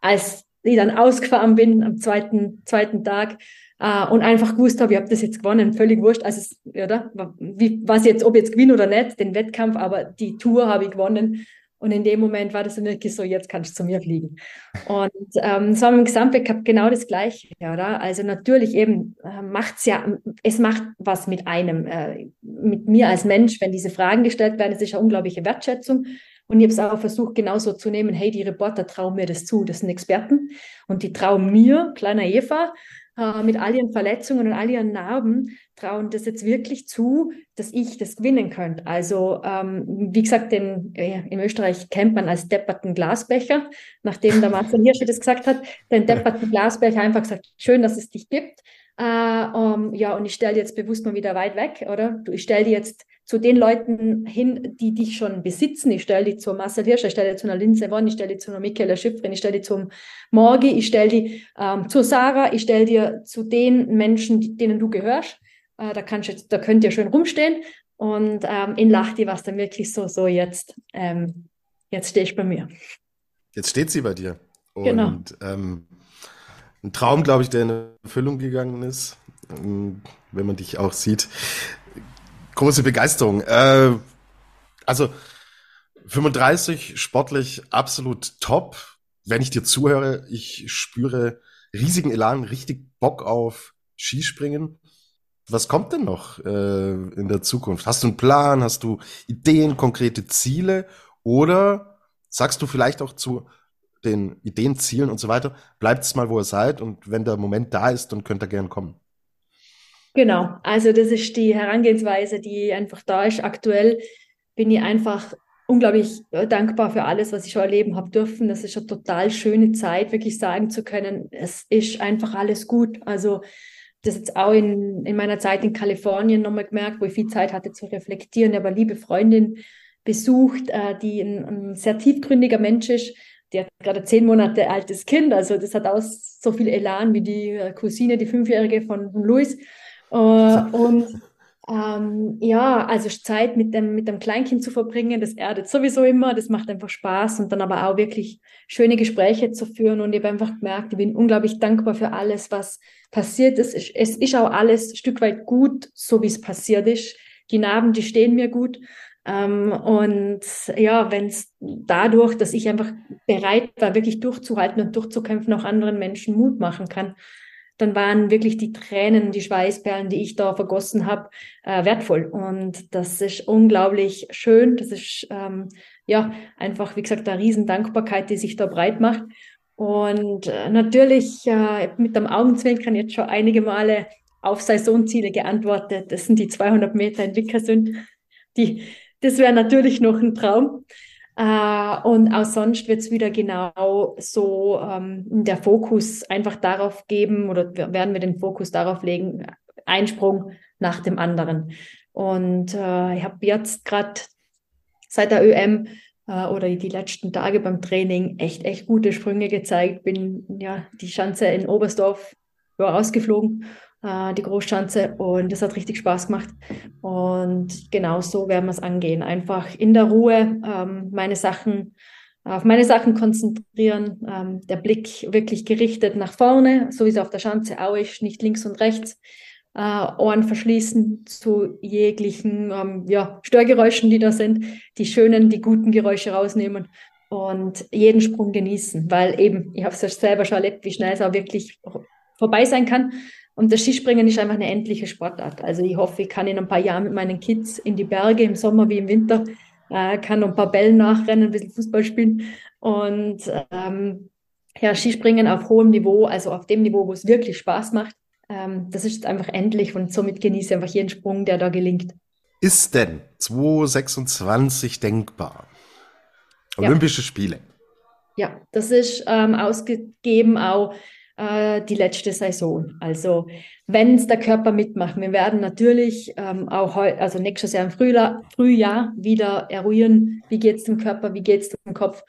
als ich dann ausgefahren bin am zweiten, zweiten Tag äh, und einfach gewusst habe, ich habe das jetzt gewonnen, völlig wurscht, also oder, wie, was jetzt, ob jetzt gewinne oder nicht, den Wettkampf, aber die Tour habe ich gewonnen und in dem Moment war das dann wirklich so, jetzt kannst du zu mir fliegen. Und ähm, war im Gesamtweltcup genau das Gleiche, oder? Also natürlich eben äh, macht's ja, es macht was mit einem, äh, mit mir als Mensch, wenn diese Fragen gestellt werden. Es ist eine unglaubliche Wertschätzung. Und ich habe es auch versucht, genauso zu nehmen, hey, die Reporter trauen mir das zu, das sind Experten. Und die trauen mir, kleiner Eva, äh, mit all ihren Verletzungen und all ihren Narben trauen das jetzt wirklich zu, dass ich das gewinnen könnte. Also ähm, wie gesagt, den, äh, in Österreich kennt man als depperten Glasbecher, nachdem der Marcel Hirschi das gesagt hat, den depperten Glasbecher einfach gesagt, schön, dass es dich gibt. Äh, um, ja, und ich stelle jetzt bewusst mal wieder weit weg, oder? Ich stelle die jetzt zu den Leuten hin, die dich schon besitzen. Ich stelle die zu Marcel Hirsch, ich stelle die zu einer Linse Won, ich stelle die zu einer Michaela Schiffrin, ich stelle die zum Morgi, ich stelle die ähm, zu Sarah, ich stelle dir zu den Menschen, denen du gehörst. Äh, da, kannst du, da könnt ihr schön rumstehen. Und ähm, in Lachti war es dann wirklich so, so jetzt, ähm, jetzt stehe ich bei mir. Jetzt steht sie bei dir. Und genau. ähm, ein Traum, glaube ich, der in Erfüllung gegangen ist, ähm, wenn man dich auch sieht. Große Begeisterung. Äh, also 35 sportlich absolut top. Wenn ich dir zuhöre, ich spüre riesigen Elan, richtig Bock auf Skispringen. Was kommt denn noch äh, in der Zukunft? Hast du einen Plan? Hast du Ideen, konkrete Ziele? Oder sagst du vielleicht auch zu den Ideen, Zielen und so weiter, bleibt es mal, wo ihr seid und wenn der Moment da ist, dann könnt ihr gern kommen. Genau, also das ist die Herangehensweise, die einfach da ist. Aktuell bin ich einfach unglaublich dankbar für alles, was ich schon erleben habe dürfen. Das ist eine total schöne Zeit, wirklich sagen zu können, es ist einfach alles gut. Also das jetzt auch in, in meiner Zeit in Kalifornien nochmal gemerkt, wo ich viel Zeit hatte zu reflektieren. Eine liebe Freundin besucht, äh, die ein, ein sehr tiefgründiger Mensch ist, die hat gerade zehn Monate altes Kind, also das hat auch so viel Elan wie die äh, Cousine, die Fünfjährige von, Luis. Äh, und ähm, ja, also Zeit mit dem, mit dem Kleinkind zu verbringen, das erdet sowieso immer, das macht einfach Spaß und dann aber auch wirklich schöne Gespräche zu führen. Und ich habe einfach gemerkt, ich bin unglaublich dankbar für alles, was passiert ist. Es ist auch alles ein Stück weit gut, so wie es passiert ist. Die Narben, die stehen mir gut. Ähm, und ja, wenn es dadurch, dass ich einfach bereit war, wirklich durchzuhalten und durchzukämpfen, auch anderen Menschen Mut machen kann, dann waren wirklich die Tränen, die Schweißperlen, die ich da vergossen habe, äh, wertvoll. Und das ist unglaublich schön. Das ist ähm, ja einfach, wie gesagt, eine Riesendankbarkeit, die sich da breit macht. Und äh, natürlich äh, mit dem Augenzwinkern jetzt schon einige Male auf Saisonziele geantwortet. Das sind die 200 Meter in Wickersund, die das wäre natürlich noch ein Traum. Äh, und auch sonst wird es wieder genau so ähm, der Fokus einfach darauf geben oder werden wir den Fokus darauf legen, Einsprung nach dem anderen. Und äh, ich habe jetzt gerade seit der ÖM äh, oder die letzten Tage beim Training echt, echt gute Sprünge gezeigt. Bin ja die Schanze in Oberstdorf ja, rausgeflogen äh, die Großschanze. Und das hat richtig Spaß gemacht. Und genau so werden wir es angehen. Einfach in der Ruhe ähm, meine Sachen auf meine Sachen konzentrieren, ähm, der Blick wirklich gerichtet nach vorne, so wie es auf der Schanze auch ist, nicht links und rechts. Äh, Ohren verschließen zu jeglichen ähm, ja, Störgeräuschen, die da sind, die schönen, die guten Geräusche rausnehmen und jeden Sprung genießen, weil eben, ich habe es ja selber schon erlebt, wie schnell es auch wirklich vorbei sein kann. Und das Skispringen ist einfach eine endliche Sportart. Also ich hoffe, ich kann in ein paar Jahren mit meinen Kids in die Berge im Sommer wie im Winter, äh, kann noch ein paar Bällen nachrennen, ein bisschen Fußball spielen. Und ähm, ja, Skispringen auf hohem Niveau, also auf dem Niveau, wo es wirklich Spaß macht, ähm, das ist einfach endlich und somit genieße ich einfach jeden Sprung, der da gelingt. Ist denn 2026 denkbar? Olympische ja. Spiele. Ja, das ist ähm, ausgegeben auch äh, die letzte Saison. Also wenn es der Körper mitmacht, wir werden natürlich ähm, auch heu also nächstes Jahr im Frühjahr, Frühjahr wieder eruieren, wie geht es dem Körper, wie geht es dem Kopf.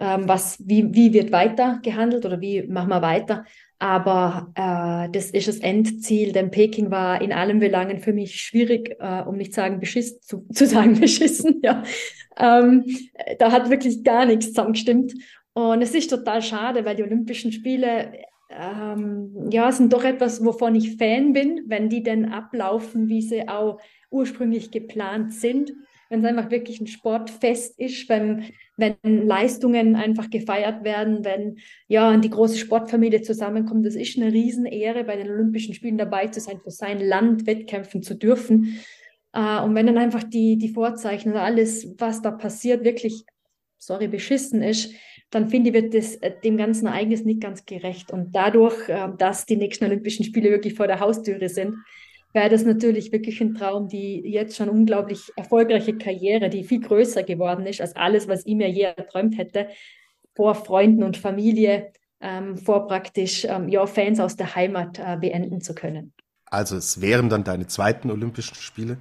ähm, was, wie, wie wird weiter gehandelt oder wie machen wir weiter. Aber äh, das ist das Endziel, denn Peking war in allen Belangen für mich schwierig, äh, um nicht sagen beschissen, zu, zu sagen beschissen. Ja, ähm, da hat wirklich gar nichts zusammengestimmt. Und es ist total schade, weil die Olympischen Spiele ähm, ja, sind doch etwas, wovon ich Fan bin, wenn die denn ablaufen, wie sie auch ursprünglich geplant sind. Wenn es einfach wirklich ein Sportfest ist, wenn, wenn Leistungen einfach gefeiert werden, wenn ja die große Sportfamilie zusammenkommt. Das ist eine Riesenehre, bei den Olympischen Spielen dabei zu sein, für sein Land wettkämpfen zu dürfen. Äh, und wenn dann einfach die, die Vorzeichen und alles, was da passiert, wirklich, sorry, beschissen ist, dann finde ich, wird das äh, dem ganzen Ereignis nicht ganz gerecht. Und dadurch, äh, dass die nächsten Olympischen Spiele wirklich vor der Haustüre sind, wäre das natürlich wirklich ein Traum, die jetzt schon unglaublich erfolgreiche Karriere, die viel größer geworden ist als alles, was ich mir je erträumt hätte, vor Freunden und Familie, ähm, vor praktisch ähm, ja, Fans aus der Heimat äh, beenden zu können. Also es wären dann deine zweiten Olympischen Spiele,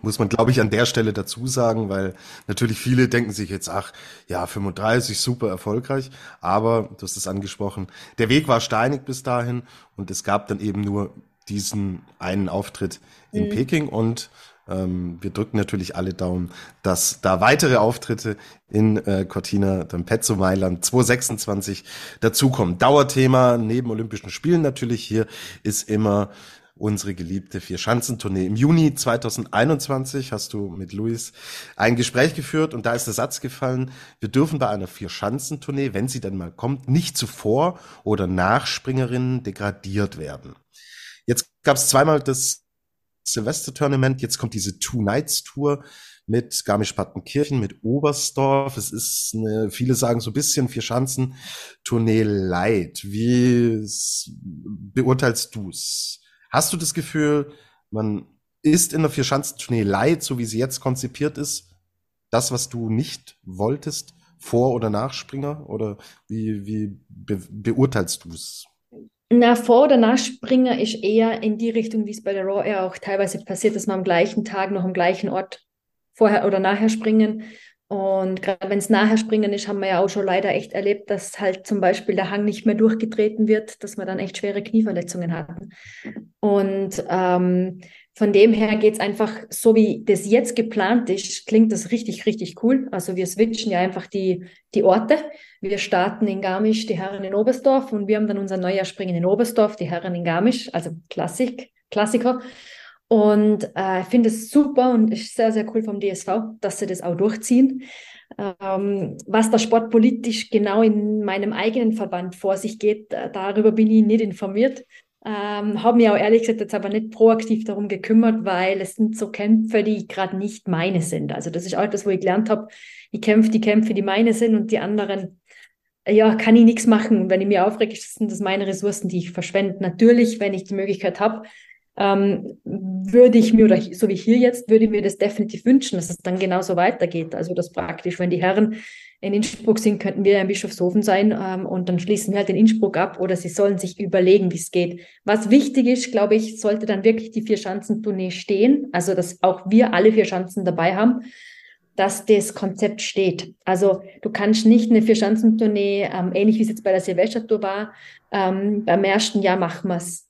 muss man, glaube ich, an der Stelle dazu sagen, weil natürlich viele denken sich jetzt, ach ja, 35, super erfolgreich, aber du hast es angesprochen, der Weg war steinig bis dahin und es gab dann eben nur diesen einen Auftritt in mhm. Peking und ähm, wir drücken natürlich alle Daumen, dass da weitere Auftritte in äh, Cortina d'Ampezzo Mailand 2026 dazukommen. Dauerthema neben Olympischen Spielen natürlich hier ist immer unsere geliebte Vier-Schanzentournee. Im Juni 2021 hast du mit Luis ein Gespräch geführt und da ist der Satz gefallen, wir dürfen bei einer Vier-Schanzentournee, wenn sie dann mal kommt, nicht zuvor oder nach Springerinnen degradiert werden. Jetzt gab es zweimal das Silvester-Tournament, jetzt kommt diese Two-Nights-Tour mit Garmisch-Partenkirchen, mit Oberstdorf. Es ist eine, viele sagen so ein bisschen vier Schanzen Tournee light. Wie beurteilst du's? Hast du das Gefühl, man ist in der Vierschanzentournee leid, so wie sie jetzt konzipiert ist, das, was du nicht wolltest, vor oder nach Springer? Oder wie, wie be beurteilst du es? Na, vor oder nach Springer ist eher in die Richtung, wie es bei der Raw Air auch teilweise passiert, dass man am gleichen Tag noch am gleichen Ort vorher oder nachher springen. Und gerade wenn es nachher springen ist, haben wir ja auch schon leider echt erlebt, dass halt zum Beispiel der Hang nicht mehr durchgetreten wird, dass wir dann echt schwere Knieverletzungen hatten. Und ähm, von dem her geht es einfach, so wie das jetzt geplant ist, klingt das richtig, richtig cool. Also wir switchen ja einfach die, die Orte. Wir starten in Garmisch, die Herren in Oberstdorf und wir haben dann unser Neujahrspringen in Oberstdorf, die Herren in Garmisch, also Klassik, Klassiker. Und äh, ich finde es super und ist sehr, sehr cool vom DSV, dass sie das auch durchziehen. Ähm, was da sportpolitisch genau in meinem eigenen Verband vor sich geht, äh, darüber bin ich nicht informiert. Ähm, habe mich auch ehrlich gesagt jetzt aber nicht proaktiv darum gekümmert, weil es sind so Kämpfe, die gerade nicht meine sind. Also das ist auch etwas, wo ich gelernt habe, ich kämpfe die Kämpfe, die meine sind und die anderen, ja, kann ich nichts machen. Wenn ich mir aufrege, sind das meine Ressourcen, die ich verschwende. Natürlich, wenn ich die Möglichkeit habe, ähm, würde ich mir, oder so wie hier jetzt, würde ich mir das definitiv wünschen, dass es dann genauso weitergeht. Also das praktisch, wenn die Herren in Innsbruck sind, könnten wir in Bischofshofen sein ähm, und dann schließen wir halt in Innsbruck ab oder sie sollen sich überlegen, wie es geht. Was wichtig ist, glaube ich, sollte dann wirklich die Vier-Schanzentournee stehen, also dass auch wir alle vier Schanzen dabei haben, dass das Konzept steht. Also du kannst nicht eine Vier-Schanzentournee, ähm, ähnlich wie es jetzt bei der Silvestertour war, ähm, beim ersten Jahr machen wir es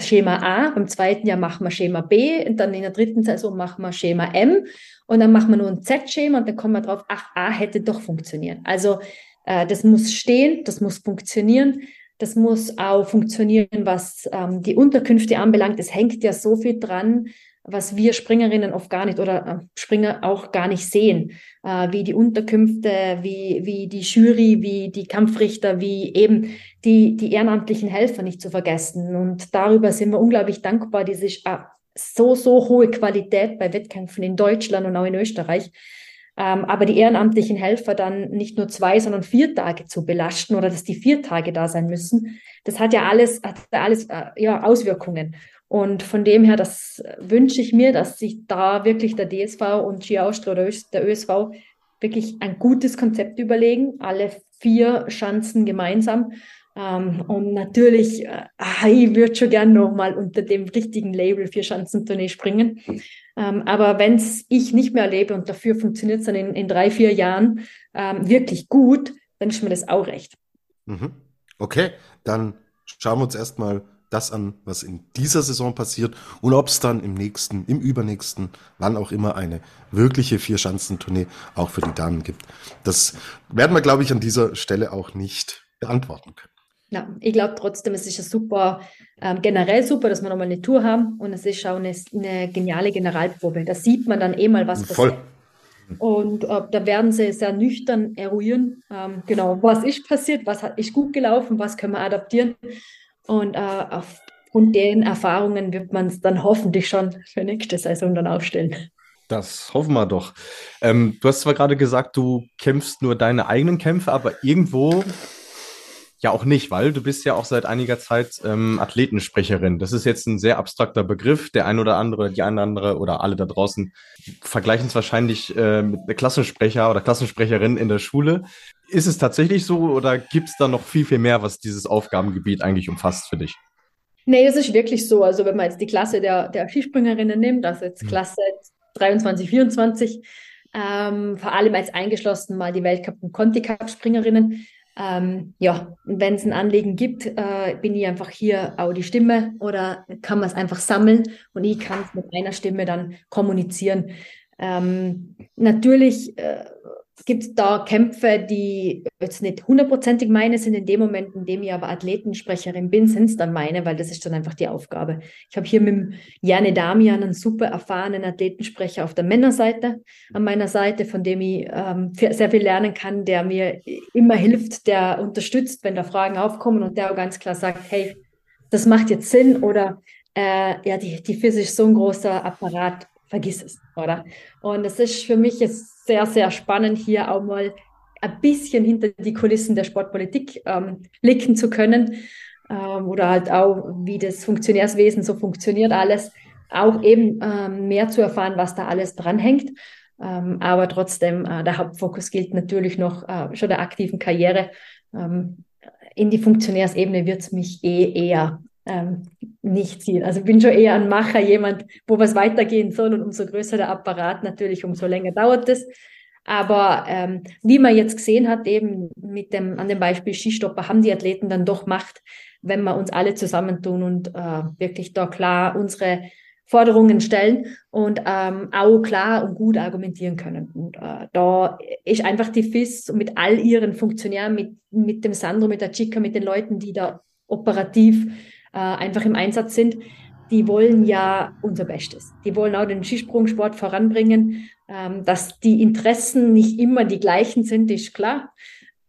Schema A, beim zweiten Jahr machen wir Schema B und dann in der dritten Saison machen wir Schema M und dann machen wir nur ein Z-Schema und dann kommen wir drauf, ach, A hätte doch funktionieren. Also äh, das muss stehen, das muss funktionieren, das muss auch funktionieren, was ähm, die Unterkünfte anbelangt. Es hängt ja so viel dran, was wir Springerinnen oft gar nicht oder äh, Springer auch gar nicht sehen, äh, wie die Unterkünfte, wie, wie die Jury, wie die Kampfrichter, wie eben die, die ehrenamtlichen Helfer nicht zu vergessen. Und darüber sind wir unglaublich dankbar, diese äh, so, so hohe Qualität bei Wettkämpfen in Deutschland und auch in Österreich. Ähm, aber die ehrenamtlichen Helfer dann nicht nur zwei, sondern vier Tage zu belasten oder dass die vier Tage da sein müssen, das hat ja alles, hat alles ja, Auswirkungen. Und von dem her, das wünsche ich mir, dass sich da wirklich der DSV und Austria oder der ÖSV wirklich ein gutes Konzept überlegen, alle vier Schanzen gemeinsam. Ähm, und natürlich, äh, ich würde schon gern nochmal unter dem richtigen Label vier Schanzentournee springen. Ähm, aber wenn es ich nicht mehr erlebe und dafür funktioniert es dann in, in drei, vier Jahren ähm, wirklich gut, dann ist mir das auch recht. Mhm. Okay, dann schauen wir uns erstmal das an, was in dieser Saison passiert und ob es dann im nächsten, im übernächsten, wann auch immer eine wirkliche Vierschanzentournee auch für die Damen gibt. Das werden wir, glaube ich, an dieser Stelle auch nicht beantworten können. Ja, ich glaube trotzdem, es ist ja super, ähm, generell super, dass wir nochmal eine Tour haben und es ist auch eine, eine geniale Generalprobe. Da sieht man dann eh mal, was Voll. passiert. Und äh, da werden sie sehr nüchtern eruieren, ähm, genau, was ist passiert, was hat, ist gut gelaufen, was können wir adaptieren. Und äh, aufgrund den Erfahrungen wird man es dann hoffentlich schon für nächste Saison dann aufstellen. Das hoffen wir doch. Ähm, du hast zwar gerade gesagt, du kämpfst nur deine eigenen Kämpfe, aber irgendwo ja auch nicht, weil du bist ja auch seit einiger Zeit ähm, Athletensprecherin. Das ist jetzt ein sehr abstrakter Begriff. Der ein oder andere, die eine oder andere oder alle da draußen vergleichen es wahrscheinlich äh, mit Klassensprecher oder Klassensprecherin in der Schule. Ist es tatsächlich so oder gibt es da noch viel, viel mehr, was dieses Aufgabengebiet eigentlich umfasst für dich? Nee, das ist wirklich so. Also wenn man jetzt die Klasse der, der Skispringerinnen nimmt, also jetzt mhm. Klasse 23, 24, ähm, vor allem als eingeschlossen mal die Weltcup- und Conti-Cup-Springerinnen, ähm, ja, wenn es ein Anliegen gibt, äh, bin ich einfach hier auch die Stimme oder kann man es einfach sammeln und ich kann es mit einer Stimme dann kommunizieren. Ähm, natürlich äh, gibt es da Kämpfe, die jetzt nicht hundertprozentig meine sind. In dem Moment, in dem ich aber Athletensprecherin bin, sind es dann meine, weil das ist dann einfach die Aufgabe. Ich habe hier mit Jane Damian einen super erfahrenen Athletensprecher auf der Männerseite an meiner Seite, von dem ich ähm, sehr viel lernen kann, der mir immer hilft, der unterstützt, wenn da Fragen aufkommen und der auch ganz klar sagt, hey, das macht jetzt Sinn oder äh, ja, die, die FIS ist so ein großer Apparat, vergiss es, oder? Und es ist für mich jetzt sehr, sehr spannend, hier auch mal ein bisschen hinter die Kulissen der Sportpolitik ähm, blicken zu können ähm, oder halt auch, wie das Funktionärswesen so funktioniert alles, auch eben ähm, mehr zu erfahren, was da alles dranhängt. Ähm, aber trotzdem, äh, der Hauptfokus gilt natürlich noch äh, schon der aktiven Karriere. Ähm, in die Funktionärsebene wird es mich eh eher ähm, nicht ziehen. Also bin schon eher ein Macher, jemand, wo was weitergehen soll und umso größer der Apparat natürlich, umso länger dauert es. Aber ähm, wie man jetzt gesehen hat, eben mit dem, an dem Beispiel Skistopper, haben die Athleten dann doch Macht, wenn wir uns alle zusammentun und äh, wirklich da klar unsere Forderungen stellen und ähm, auch klar und gut argumentieren können. Und äh, da ist einfach die FIS mit all ihren Funktionären, mit, mit dem Sandro, mit der Chica, mit den Leuten, die da operativ äh, einfach im Einsatz sind, die wollen ja unser Bestes. Die wollen auch den Skisprungsport voranbringen. Ähm, dass die Interessen nicht immer die gleichen sind, ist klar.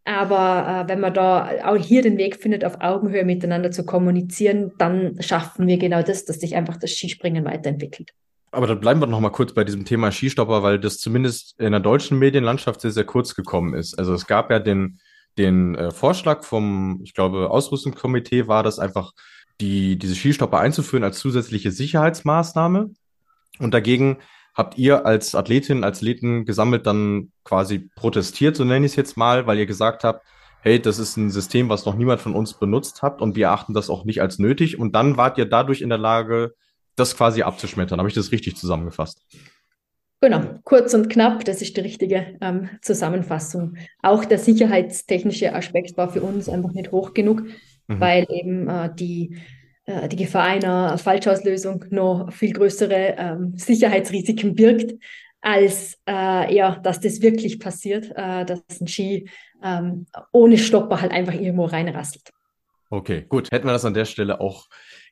Aber äh, wenn man da auch hier den Weg findet, auf Augenhöhe miteinander zu kommunizieren, dann schaffen wir genau das, dass sich einfach das Skispringen weiterentwickelt. Aber dann bleiben wir noch mal kurz bei diesem Thema Skistopper, weil das zumindest in der deutschen Medienlandschaft sehr, sehr kurz gekommen ist. Also es gab ja den, den äh, Vorschlag vom, ich glaube, Ausrüstungskomitee war das einfach die, diese Skistopper einzuführen als zusätzliche Sicherheitsmaßnahme. Und dagegen habt ihr als Athletin, als Athleten gesammelt dann quasi protestiert, so nenne ich es jetzt mal, weil ihr gesagt habt, hey, das ist ein System, was noch niemand von uns benutzt hat und wir achten das auch nicht als nötig. Und dann wart ihr dadurch in der Lage, das quasi abzuschmettern. Habe ich das richtig zusammengefasst? Genau, kurz und knapp, das ist die richtige ähm, Zusammenfassung. Auch der sicherheitstechnische Aspekt war für uns einfach nicht hoch genug mhm. weil eben äh, die, äh, die Gefahr einer Falschauslösung noch viel größere ähm, Sicherheitsrisiken birgt, als äh, ja, dass das wirklich passiert, äh, dass ein Ski ähm, ohne Stopper halt einfach irgendwo reinrasselt. Okay, gut. Hätten wir das an der Stelle auch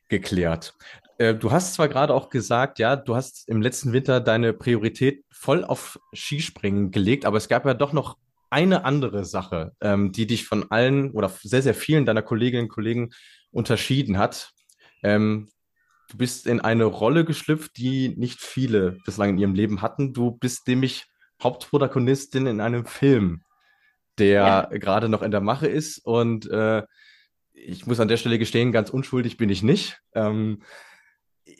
geklärt. Äh, du hast zwar gerade auch gesagt, ja, du hast im letzten Winter deine Priorität voll auf Skispringen gelegt, aber es gab ja doch noch eine andere Sache, ähm, die dich von allen oder sehr, sehr vielen deiner Kolleginnen und Kollegen unterschieden hat. Ähm, du bist in eine Rolle geschlüpft, die nicht viele bislang in ihrem Leben hatten. Du bist nämlich Hauptprotagonistin in einem Film, der ja. gerade noch in der Mache ist. Und äh, ich muss an der Stelle gestehen, ganz unschuldig bin ich nicht. Ähm,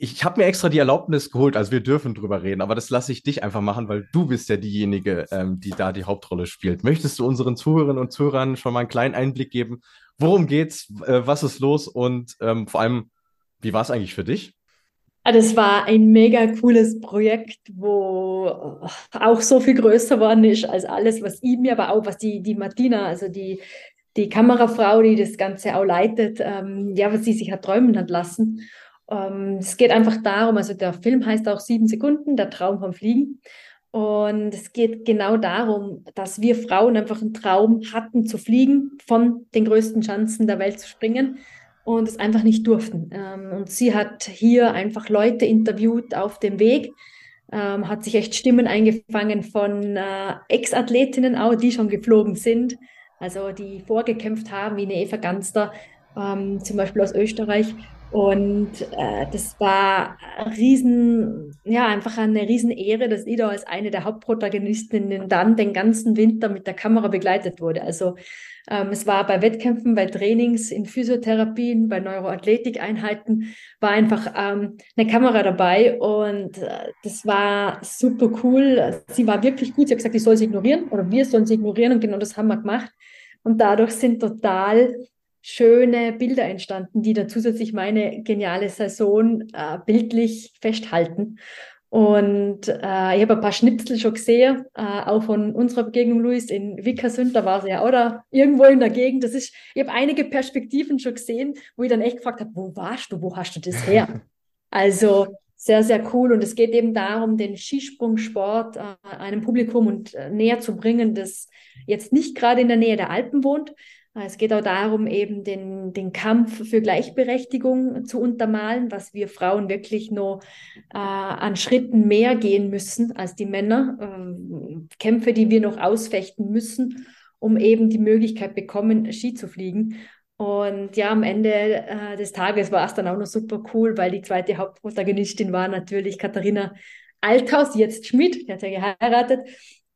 ich habe mir extra die Erlaubnis geholt, also wir dürfen drüber reden, aber das lasse ich dich einfach machen, weil du bist ja diejenige, ähm, die da die Hauptrolle spielt. Möchtest du unseren Zuhörerinnen und Zuhörern schon mal einen kleinen Einblick geben? Worum geht's? Äh, was ist los? Und ähm, vor allem, wie war es eigentlich für dich? Ah, das war ein mega cooles Projekt, wo auch so viel größer geworden ist als alles, was ich mir, aber auch was die, die Martina, also die, die Kamerafrau, die das Ganze auch leitet, ähm, ja, was sie sich hat träumen hat lassen. Ähm, es geht einfach darum, also der Film heißt auch Sieben Sekunden, der Traum vom Fliegen. Und es geht genau darum, dass wir Frauen einfach einen Traum hatten zu fliegen, von den größten Chancen der Welt zu springen und es einfach nicht durften. Ähm, und sie hat hier einfach Leute interviewt auf dem Weg, ähm, hat sich echt Stimmen eingefangen von äh, Ex-Athletinnen auch, die schon geflogen sind, also die vorgekämpft haben, wie eine Eva Ganster, zum Beispiel aus Österreich. Und äh, das war riesen, ja, einfach eine riesen Ehre, dass ich da als eine der Hauptprotagonistinnen dann den ganzen Winter mit der Kamera begleitet wurde. Also ähm, es war bei Wettkämpfen, bei Trainings, in Physiotherapien, bei Neuroathletikeinheiten, war einfach ähm, eine Kamera dabei und äh, das war super cool. Sie war wirklich gut. Sie hat gesagt, ich soll sie ignorieren oder wir sollen sie ignorieren und genau das haben wir gemacht. Und dadurch sind total schöne Bilder entstanden, die dann zusätzlich meine geniale Saison äh, bildlich festhalten. Und äh, ich habe ein paar Schnipsel schon gesehen, äh, auch von unserer Begegnung, Luis, in Wickersund, da war sie ja oder irgendwo in der Gegend. Das ist, ich habe einige Perspektiven schon gesehen, wo ich dann echt gefragt habe, wo warst du, wo hast du das her? also sehr, sehr cool. Und es geht eben darum, den Skisprungsport äh, einem Publikum und äh, näher zu bringen, das jetzt nicht gerade in der Nähe der Alpen wohnt, es geht auch darum, eben den, den Kampf für Gleichberechtigung zu untermalen, was wir Frauen wirklich noch äh, an Schritten mehr gehen müssen als die Männer. Ähm, Kämpfe, die wir noch ausfechten müssen, um eben die Möglichkeit bekommen, Ski zu fliegen. Und ja, am Ende äh, des Tages war es dann auch noch super cool, weil die zweite Hauptprotagonistin war natürlich Katharina Althaus, jetzt Schmidt, die hat ja geheiratet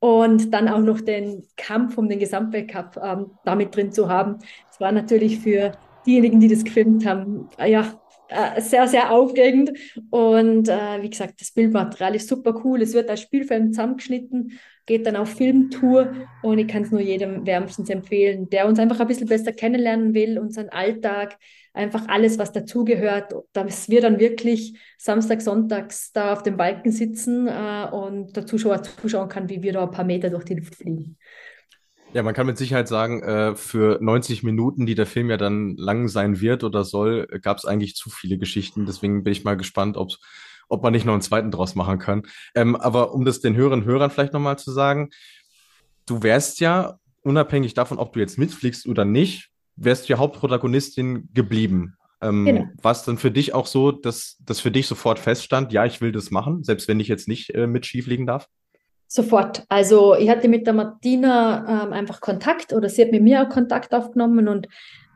und dann auch noch den Kampf um den Gesamtweltcup ähm, damit drin zu haben. Das war natürlich für diejenigen, die das gefilmt haben, äh, ja, äh, sehr, sehr aufregend. Und äh, wie gesagt, das Bildmaterial ist super cool. Es wird als Spielfilm zusammengeschnitten, geht dann auf Filmtour und ich kann es nur jedem wärmstens empfehlen, der uns einfach ein bisschen besser kennenlernen will, unseren Alltag, einfach alles, was dazugehört, dass wir dann wirklich Samstag, Sonntags da auf dem Balken sitzen äh, und der Zuschauer zuschauen kann, wie wir da ein paar Meter durch die Luft fliegen. Ja, man kann mit Sicherheit sagen, äh, für 90 Minuten, die der Film ja dann lang sein wird oder soll, gab es eigentlich zu viele Geschichten. Deswegen bin ich mal gespannt, ob, ob man nicht noch einen zweiten draus machen kann. Ähm, aber um das den Hörern Hörern vielleicht nochmal zu sagen, du wärst ja, unabhängig davon, ob du jetzt mitfliegst oder nicht, wärst du ja Hauptprotagonistin geblieben. Ähm, genau. War es dann für dich auch so, dass das für dich sofort feststand, ja, ich will das machen, selbst wenn ich jetzt nicht äh, mit Ski fliegen darf? Sofort. Also ich hatte mit der Martina ähm, einfach Kontakt oder sie hat mit mir auch Kontakt aufgenommen und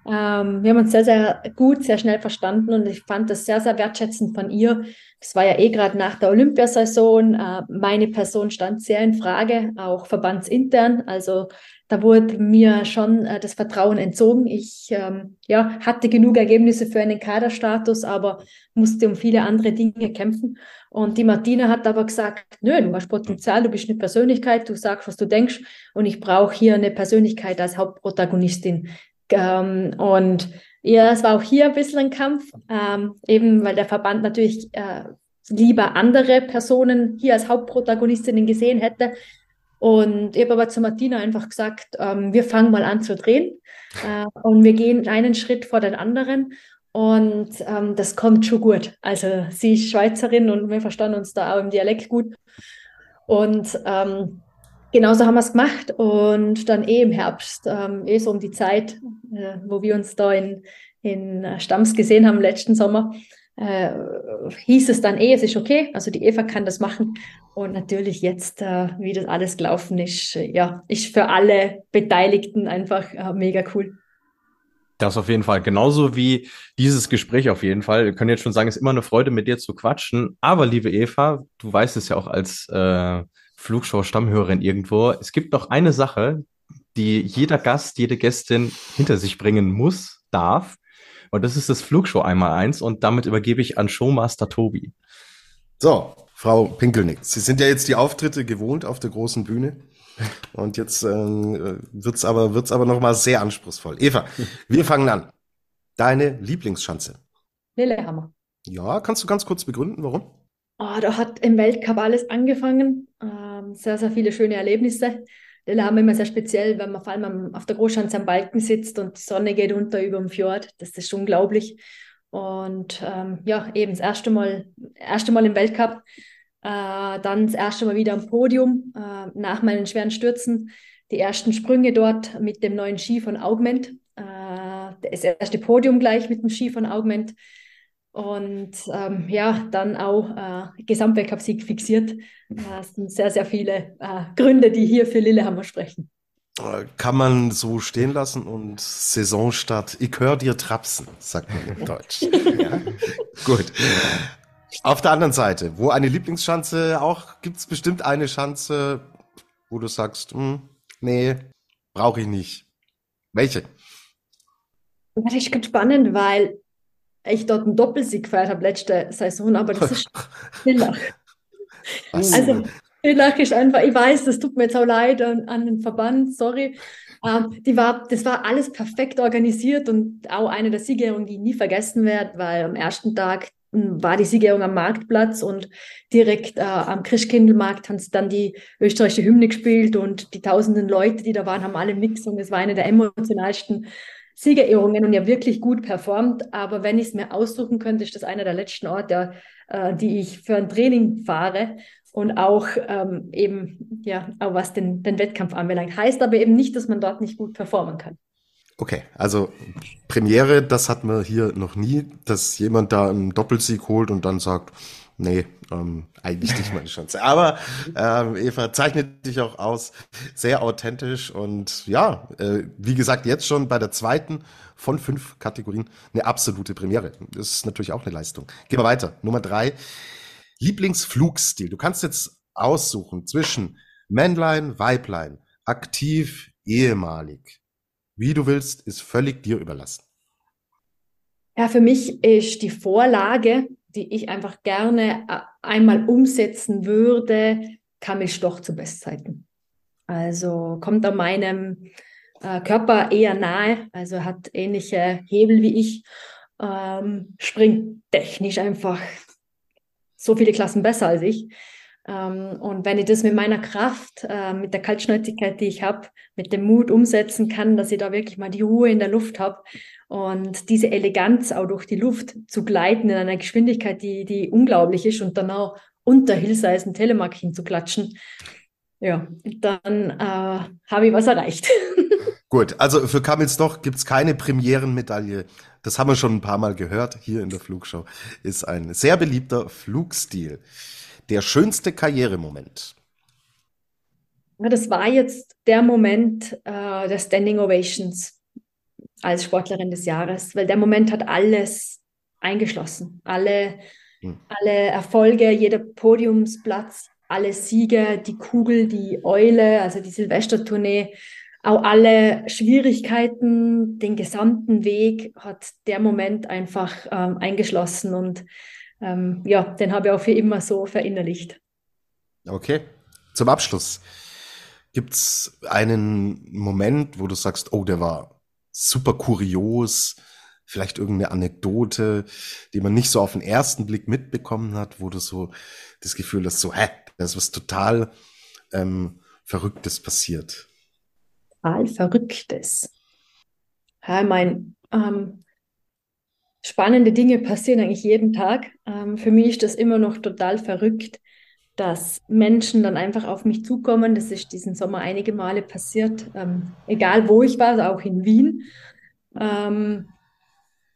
ähm, wir haben uns sehr, sehr gut, sehr schnell verstanden und ich fand das sehr, sehr wertschätzend von ihr. Es war ja eh gerade nach der Olympiasaison. Äh, meine Person stand sehr in Frage, auch verbandsintern. Also da wurde mir schon äh, das Vertrauen entzogen. Ich ähm, ja, hatte genug Ergebnisse für einen Kaderstatus, aber musste um viele andere Dinge kämpfen. Und die Martina hat aber gesagt, nö, du hast Potenzial, du bist eine Persönlichkeit, du sagst, was du denkst und ich brauche hier eine Persönlichkeit als Hauptprotagonistin. Ähm, und ja, es war auch hier ein bisschen ein Kampf, ähm, eben weil der Verband natürlich äh, lieber andere Personen hier als Hauptprotagonistinnen gesehen hätte. Und ich habe aber zu Martina einfach gesagt, ähm, wir fangen mal an zu drehen äh, und wir gehen einen Schritt vor den anderen und ähm, das kommt schon gut. Also sie ist Schweizerin und wir verstanden uns da auch im Dialekt gut. Und ähm, genauso haben wir es gemacht. Und dann eh im Herbst, ähm, eh so um die Zeit, äh, wo wir uns da in, in Stamms gesehen haben letzten Sommer, äh, hieß es dann eh, es ist okay, also die Eva kann das machen. Und natürlich jetzt, äh, wie das alles gelaufen ist, ja, ist für alle Beteiligten einfach äh, mega cool. Das auf jeden Fall. Genauso wie dieses Gespräch auf jeden Fall. Wir können jetzt schon sagen, es ist immer eine Freude, mit dir zu quatschen. Aber liebe Eva, du weißt es ja auch als äh, Flugshow-Stammhörerin irgendwo. Es gibt noch eine Sache, die jeder Gast, jede Gästin hinter sich bringen muss, darf. Und das ist das Flugshow einmal eins. Und damit übergebe ich an Showmaster Tobi. So, Frau Pinkelnick, Sie sind ja jetzt die Auftritte gewohnt auf der großen Bühne. Und jetzt ähm, wird's aber, wird's aber nochmal sehr anspruchsvoll. Eva, wir fangen an. Deine Lieblingsschanze. Lillehammer. Ja, kannst du ganz kurz begründen, warum? Oh, da hat im Weltcup alles angefangen. Ähm, sehr, sehr viele schöne Erlebnisse. Die haben immer sehr speziell, wenn man vor allem auf der Großschanze am Balken sitzt und die Sonne geht unter über dem Fjord. Das ist unglaublich. Und ähm, ja, eben das erste Mal, erste Mal im Weltcup, äh, dann das erste Mal wieder am Podium äh, nach meinen schweren Stürzen. Die ersten Sprünge dort mit dem neuen Ski von Augment. Äh, das erste Podium gleich mit dem Ski von Augment. Und ähm, ja, dann auch äh, Gesamtweltcup-Sieg fixiert. Das sind sehr, sehr viele äh, Gründe, die hier für Lillehammer sprechen. Kann man so stehen lassen und Saisonstart, ich höre dir trapsen, sagt man in Deutsch. ja. Gut. Auf der anderen Seite, wo eine Lieblingsschanze auch, gibt es bestimmt eine Schanze, wo du sagst, hm, nee, brauche ich nicht. Welche? Das ist ganz spannend, weil ich dort einen Doppelsieg gefeiert habe letzte Saison, aber das ist Villach. also Villach ist einfach, ich weiß, das tut mir jetzt auch leid an, an den Verband, sorry. Ähm, die war, das war alles perfekt organisiert und auch eine der Siegerehrungen, die ich nie vergessen werde, weil am ersten Tag hm, war die Siegerehrung am Marktplatz und direkt äh, am Christkindlmarkt haben sie dann die österreichische Hymne gespielt und die tausenden Leute, die da waren, haben alle mitgesungen. Es war eine der emotionalsten Siegerehrungen und ja wirklich gut performt. Aber wenn ich es mir aussuchen könnte, ist das einer der letzten Orte, äh, die ich für ein Training fahre und auch ähm, eben, ja, auch was den, den Wettkampf anbelangt. Heißt aber eben nicht, dass man dort nicht gut performen kann. Okay, also Premiere, das hat man hier noch nie, dass jemand da einen Doppelsieg holt und dann sagt, Nee, ähm, eigentlich nicht meine Chance. Aber ähm, Eva zeichnet dich auch aus, sehr authentisch und ja, äh, wie gesagt, jetzt schon bei der zweiten von fünf Kategorien eine absolute Premiere. Das ist natürlich auch eine Leistung. Gehen wir weiter. Nummer drei, Lieblingsflugstil. Du kannst jetzt aussuchen zwischen Männlein, Weiblein, aktiv, ehemalig. Wie du willst, ist völlig dir überlassen. Ja, für mich ist die Vorlage die ich einfach gerne äh, einmal umsetzen würde, kam ich doch zu Bestzeiten. Also kommt an meinem äh, Körper eher nahe, also hat ähnliche Hebel wie ich, ähm, springt technisch einfach so viele Klassen besser als ich. Ähm, und wenn ich das mit meiner Kraft, äh, mit der Kaltschnäuzigkeit, die ich habe, mit dem Mut umsetzen kann, dass ich da wirklich mal die Ruhe in der Luft habe und diese Eleganz auch durch die Luft zu gleiten in einer Geschwindigkeit, die, die unglaublich ist und dann auch unter Hillseisen Telemark hinzuklatschen, ja, dann äh, habe ich was erreicht. Gut, also für Kamils doch gibt es keine Premierenmedaille. Das haben wir schon ein paar Mal gehört hier in der Flugshow. Ist ein sehr beliebter Flugstil. Der schönste Karrieremoment. Das war jetzt der Moment äh, der Standing Ovations als Sportlerin des Jahres, weil der Moment hat alles eingeschlossen. Alle, hm. alle Erfolge, jeder Podiumsplatz, alle Siege, die Kugel, die Eule, also die Silvestertournee, auch alle Schwierigkeiten, den gesamten Weg hat der Moment einfach ähm, eingeschlossen und ähm, ja, den habe ich auch für immer so verinnerlicht. Okay. Zum Abschluss. Gibt es einen Moment, wo du sagst, oh, der war super kurios, vielleicht irgendeine Anekdote, die man nicht so auf den ersten Blick mitbekommen hat, wo du so das Gefühl hast, so, hä, da ist was total ähm, Verrücktes passiert. Total Verrücktes. Ja, mein, ähm, spannende Dinge passieren eigentlich jeden Tag. Ähm, für mich ist das immer noch total verrückt, dass Menschen dann einfach auf mich zukommen. Das ist diesen Sommer einige Male passiert, ähm, egal wo ich war, also auch in Wien, ähm,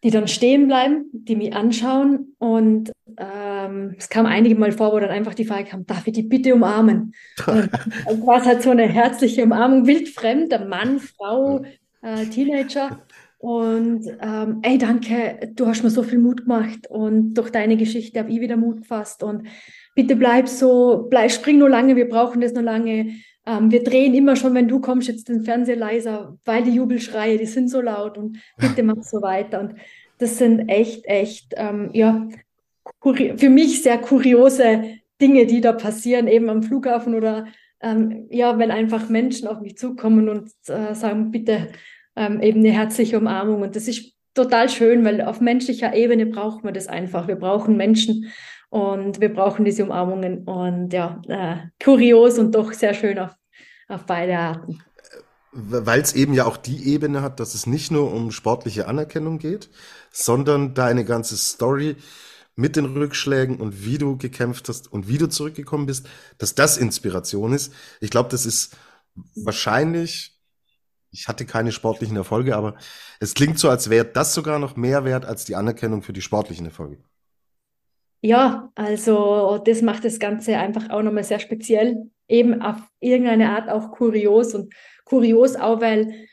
die dann stehen bleiben, die mich anschauen und ähm, es kam einige Mal vor, wo dann einfach die Frage kam, darf ich die bitte umarmen? Und war es halt so eine herzliche Umarmung, wildfremder Mann, Frau, äh, Teenager und ähm, ey, danke, du hast mir so viel Mut gemacht und durch deine Geschichte habe ich wieder Mut gefasst und bitte bleib so, bleib, spring nur lange, wir brauchen das nur lange. Ähm, wir drehen immer schon, wenn du kommst, jetzt den Fernseher leiser, weil die Jubelschreie, die sind so laut und bitte mach so weiter. Und das sind echt, echt, ähm, ja, für mich sehr kuriose Dinge, die da passieren, eben am Flughafen oder ähm, ja, wenn einfach Menschen auf mich zukommen und äh, sagen, bitte ähm, eben eine herzliche Umarmung. Und das ist total schön, weil auf menschlicher Ebene braucht man das einfach. Wir brauchen Menschen und wir brauchen diese Umarmungen und ja, äh, kurios und doch sehr schön auf, auf beide Arten. Weil es eben ja auch die Ebene hat, dass es nicht nur um sportliche Anerkennung geht, sondern deine ganze Story mit den Rückschlägen und wie du gekämpft hast und wie du zurückgekommen bist, dass das Inspiration ist. Ich glaube, das ist wahrscheinlich, ich hatte keine sportlichen Erfolge, aber es klingt so, als wäre das sogar noch mehr wert als die Anerkennung für die sportlichen Erfolge. Ja, also das macht das Ganze einfach auch nochmal sehr speziell, eben auf irgendeine Art auch kurios und kurios auch, weil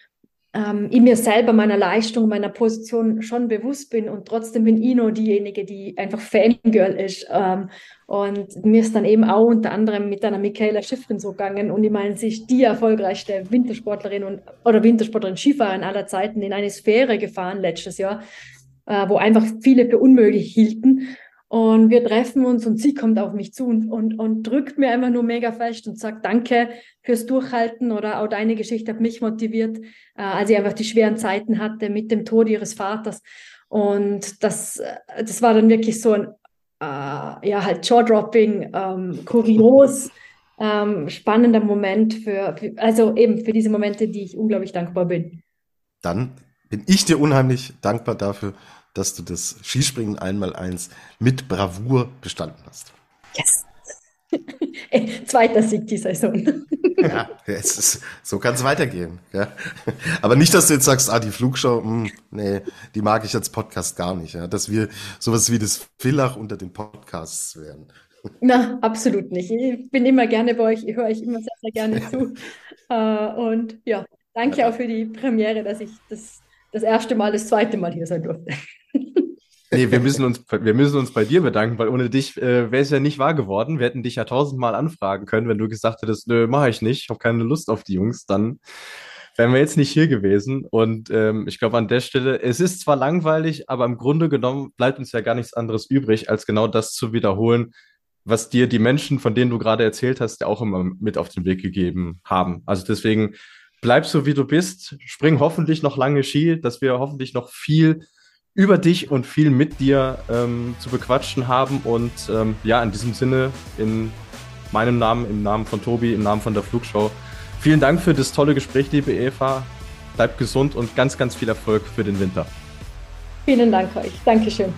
ähm, ich mir selber meiner Leistung, meiner Position schon bewusst bin und trotzdem bin ich noch diejenige, die einfach Fangirl ist. Ähm, und mir ist dann eben auch unter anderem mit einer Michaela Schiffrin so gegangen und ich meine, ist die erfolgreichste Wintersportlerin und, oder Wintersportlerin Skifahrerin aller Zeiten in eine Sphäre gefahren letztes Jahr, äh, wo einfach viele für unmöglich hielten. Und wir treffen uns und sie kommt auf mich zu und, und, und drückt mir einfach nur mega fest und sagt Danke fürs Durchhalten oder auch deine Geschichte hat mich motiviert, äh, als ich einfach die schweren Zeiten hatte mit dem Tod ihres Vaters. Und das, äh, das war dann wirklich so ein, äh, ja, halt Jaw-Dropping, ähm, kurios, ähm, spannender Moment für, für, also eben für diese Momente, die ich unglaublich dankbar bin. Dann bin ich dir unheimlich dankbar dafür, dass du das Skispringen einmal eins mit Bravour bestanden hast. Yes. Zweiter Sieg die Saison. ja, ist, so kann es weitergehen. Ja. Aber nicht, dass du jetzt sagst, ah, die Flugshow, mh, hm, nee, die mag ich als Podcast gar nicht. Ja. Dass wir sowas wie das Villach unter den Podcasts werden. Na, absolut nicht. Ich bin immer gerne bei euch, ich höre euch immer sehr, sehr gerne zu. Uh, und ja, danke auch für die Premiere, dass ich das das erste Mal, das zweite Mal hier sein durfte. Nee, wir müssen uns, wir müssen uns bei dir bedanken, weil ohne dich äh, wäre es ja nicht wahr geworden. Wir hätten dich ja tausendmal anfragen können, wenn du gesagt hättest, nö, mache ich nicht, habe keine Lust auf die Jungs, dann wären wir jetzt nicht hier gewesen. Und ähm, ich glaube an der Stelle, es ist zwar langweilig, aber im Grunde genommen bleibt uns ja gar nichts anderes übrig, als genau das zu wiederholen, was dir die Menschen, von denen du gerade erzählt hast, auch immer mit auf den Weg gegeben haben. Also deswegen bleib so wie du bist, spring hoffentlich noch lange Ski, dass wir hoffentlich noch viel über dich und viel mit dir ähm, zu bequatschen haben. Und ähm, ja, in diesem Sinne, in meinem Namen, im Namen von Tobi, im Namen von der Flugshow, vielen Dank für das tolle Gespräch, liebe Eva. Bleib gesund und ganz, ganz viel Erfolg für den Winter. Vielen Dank euch. Dankeschön.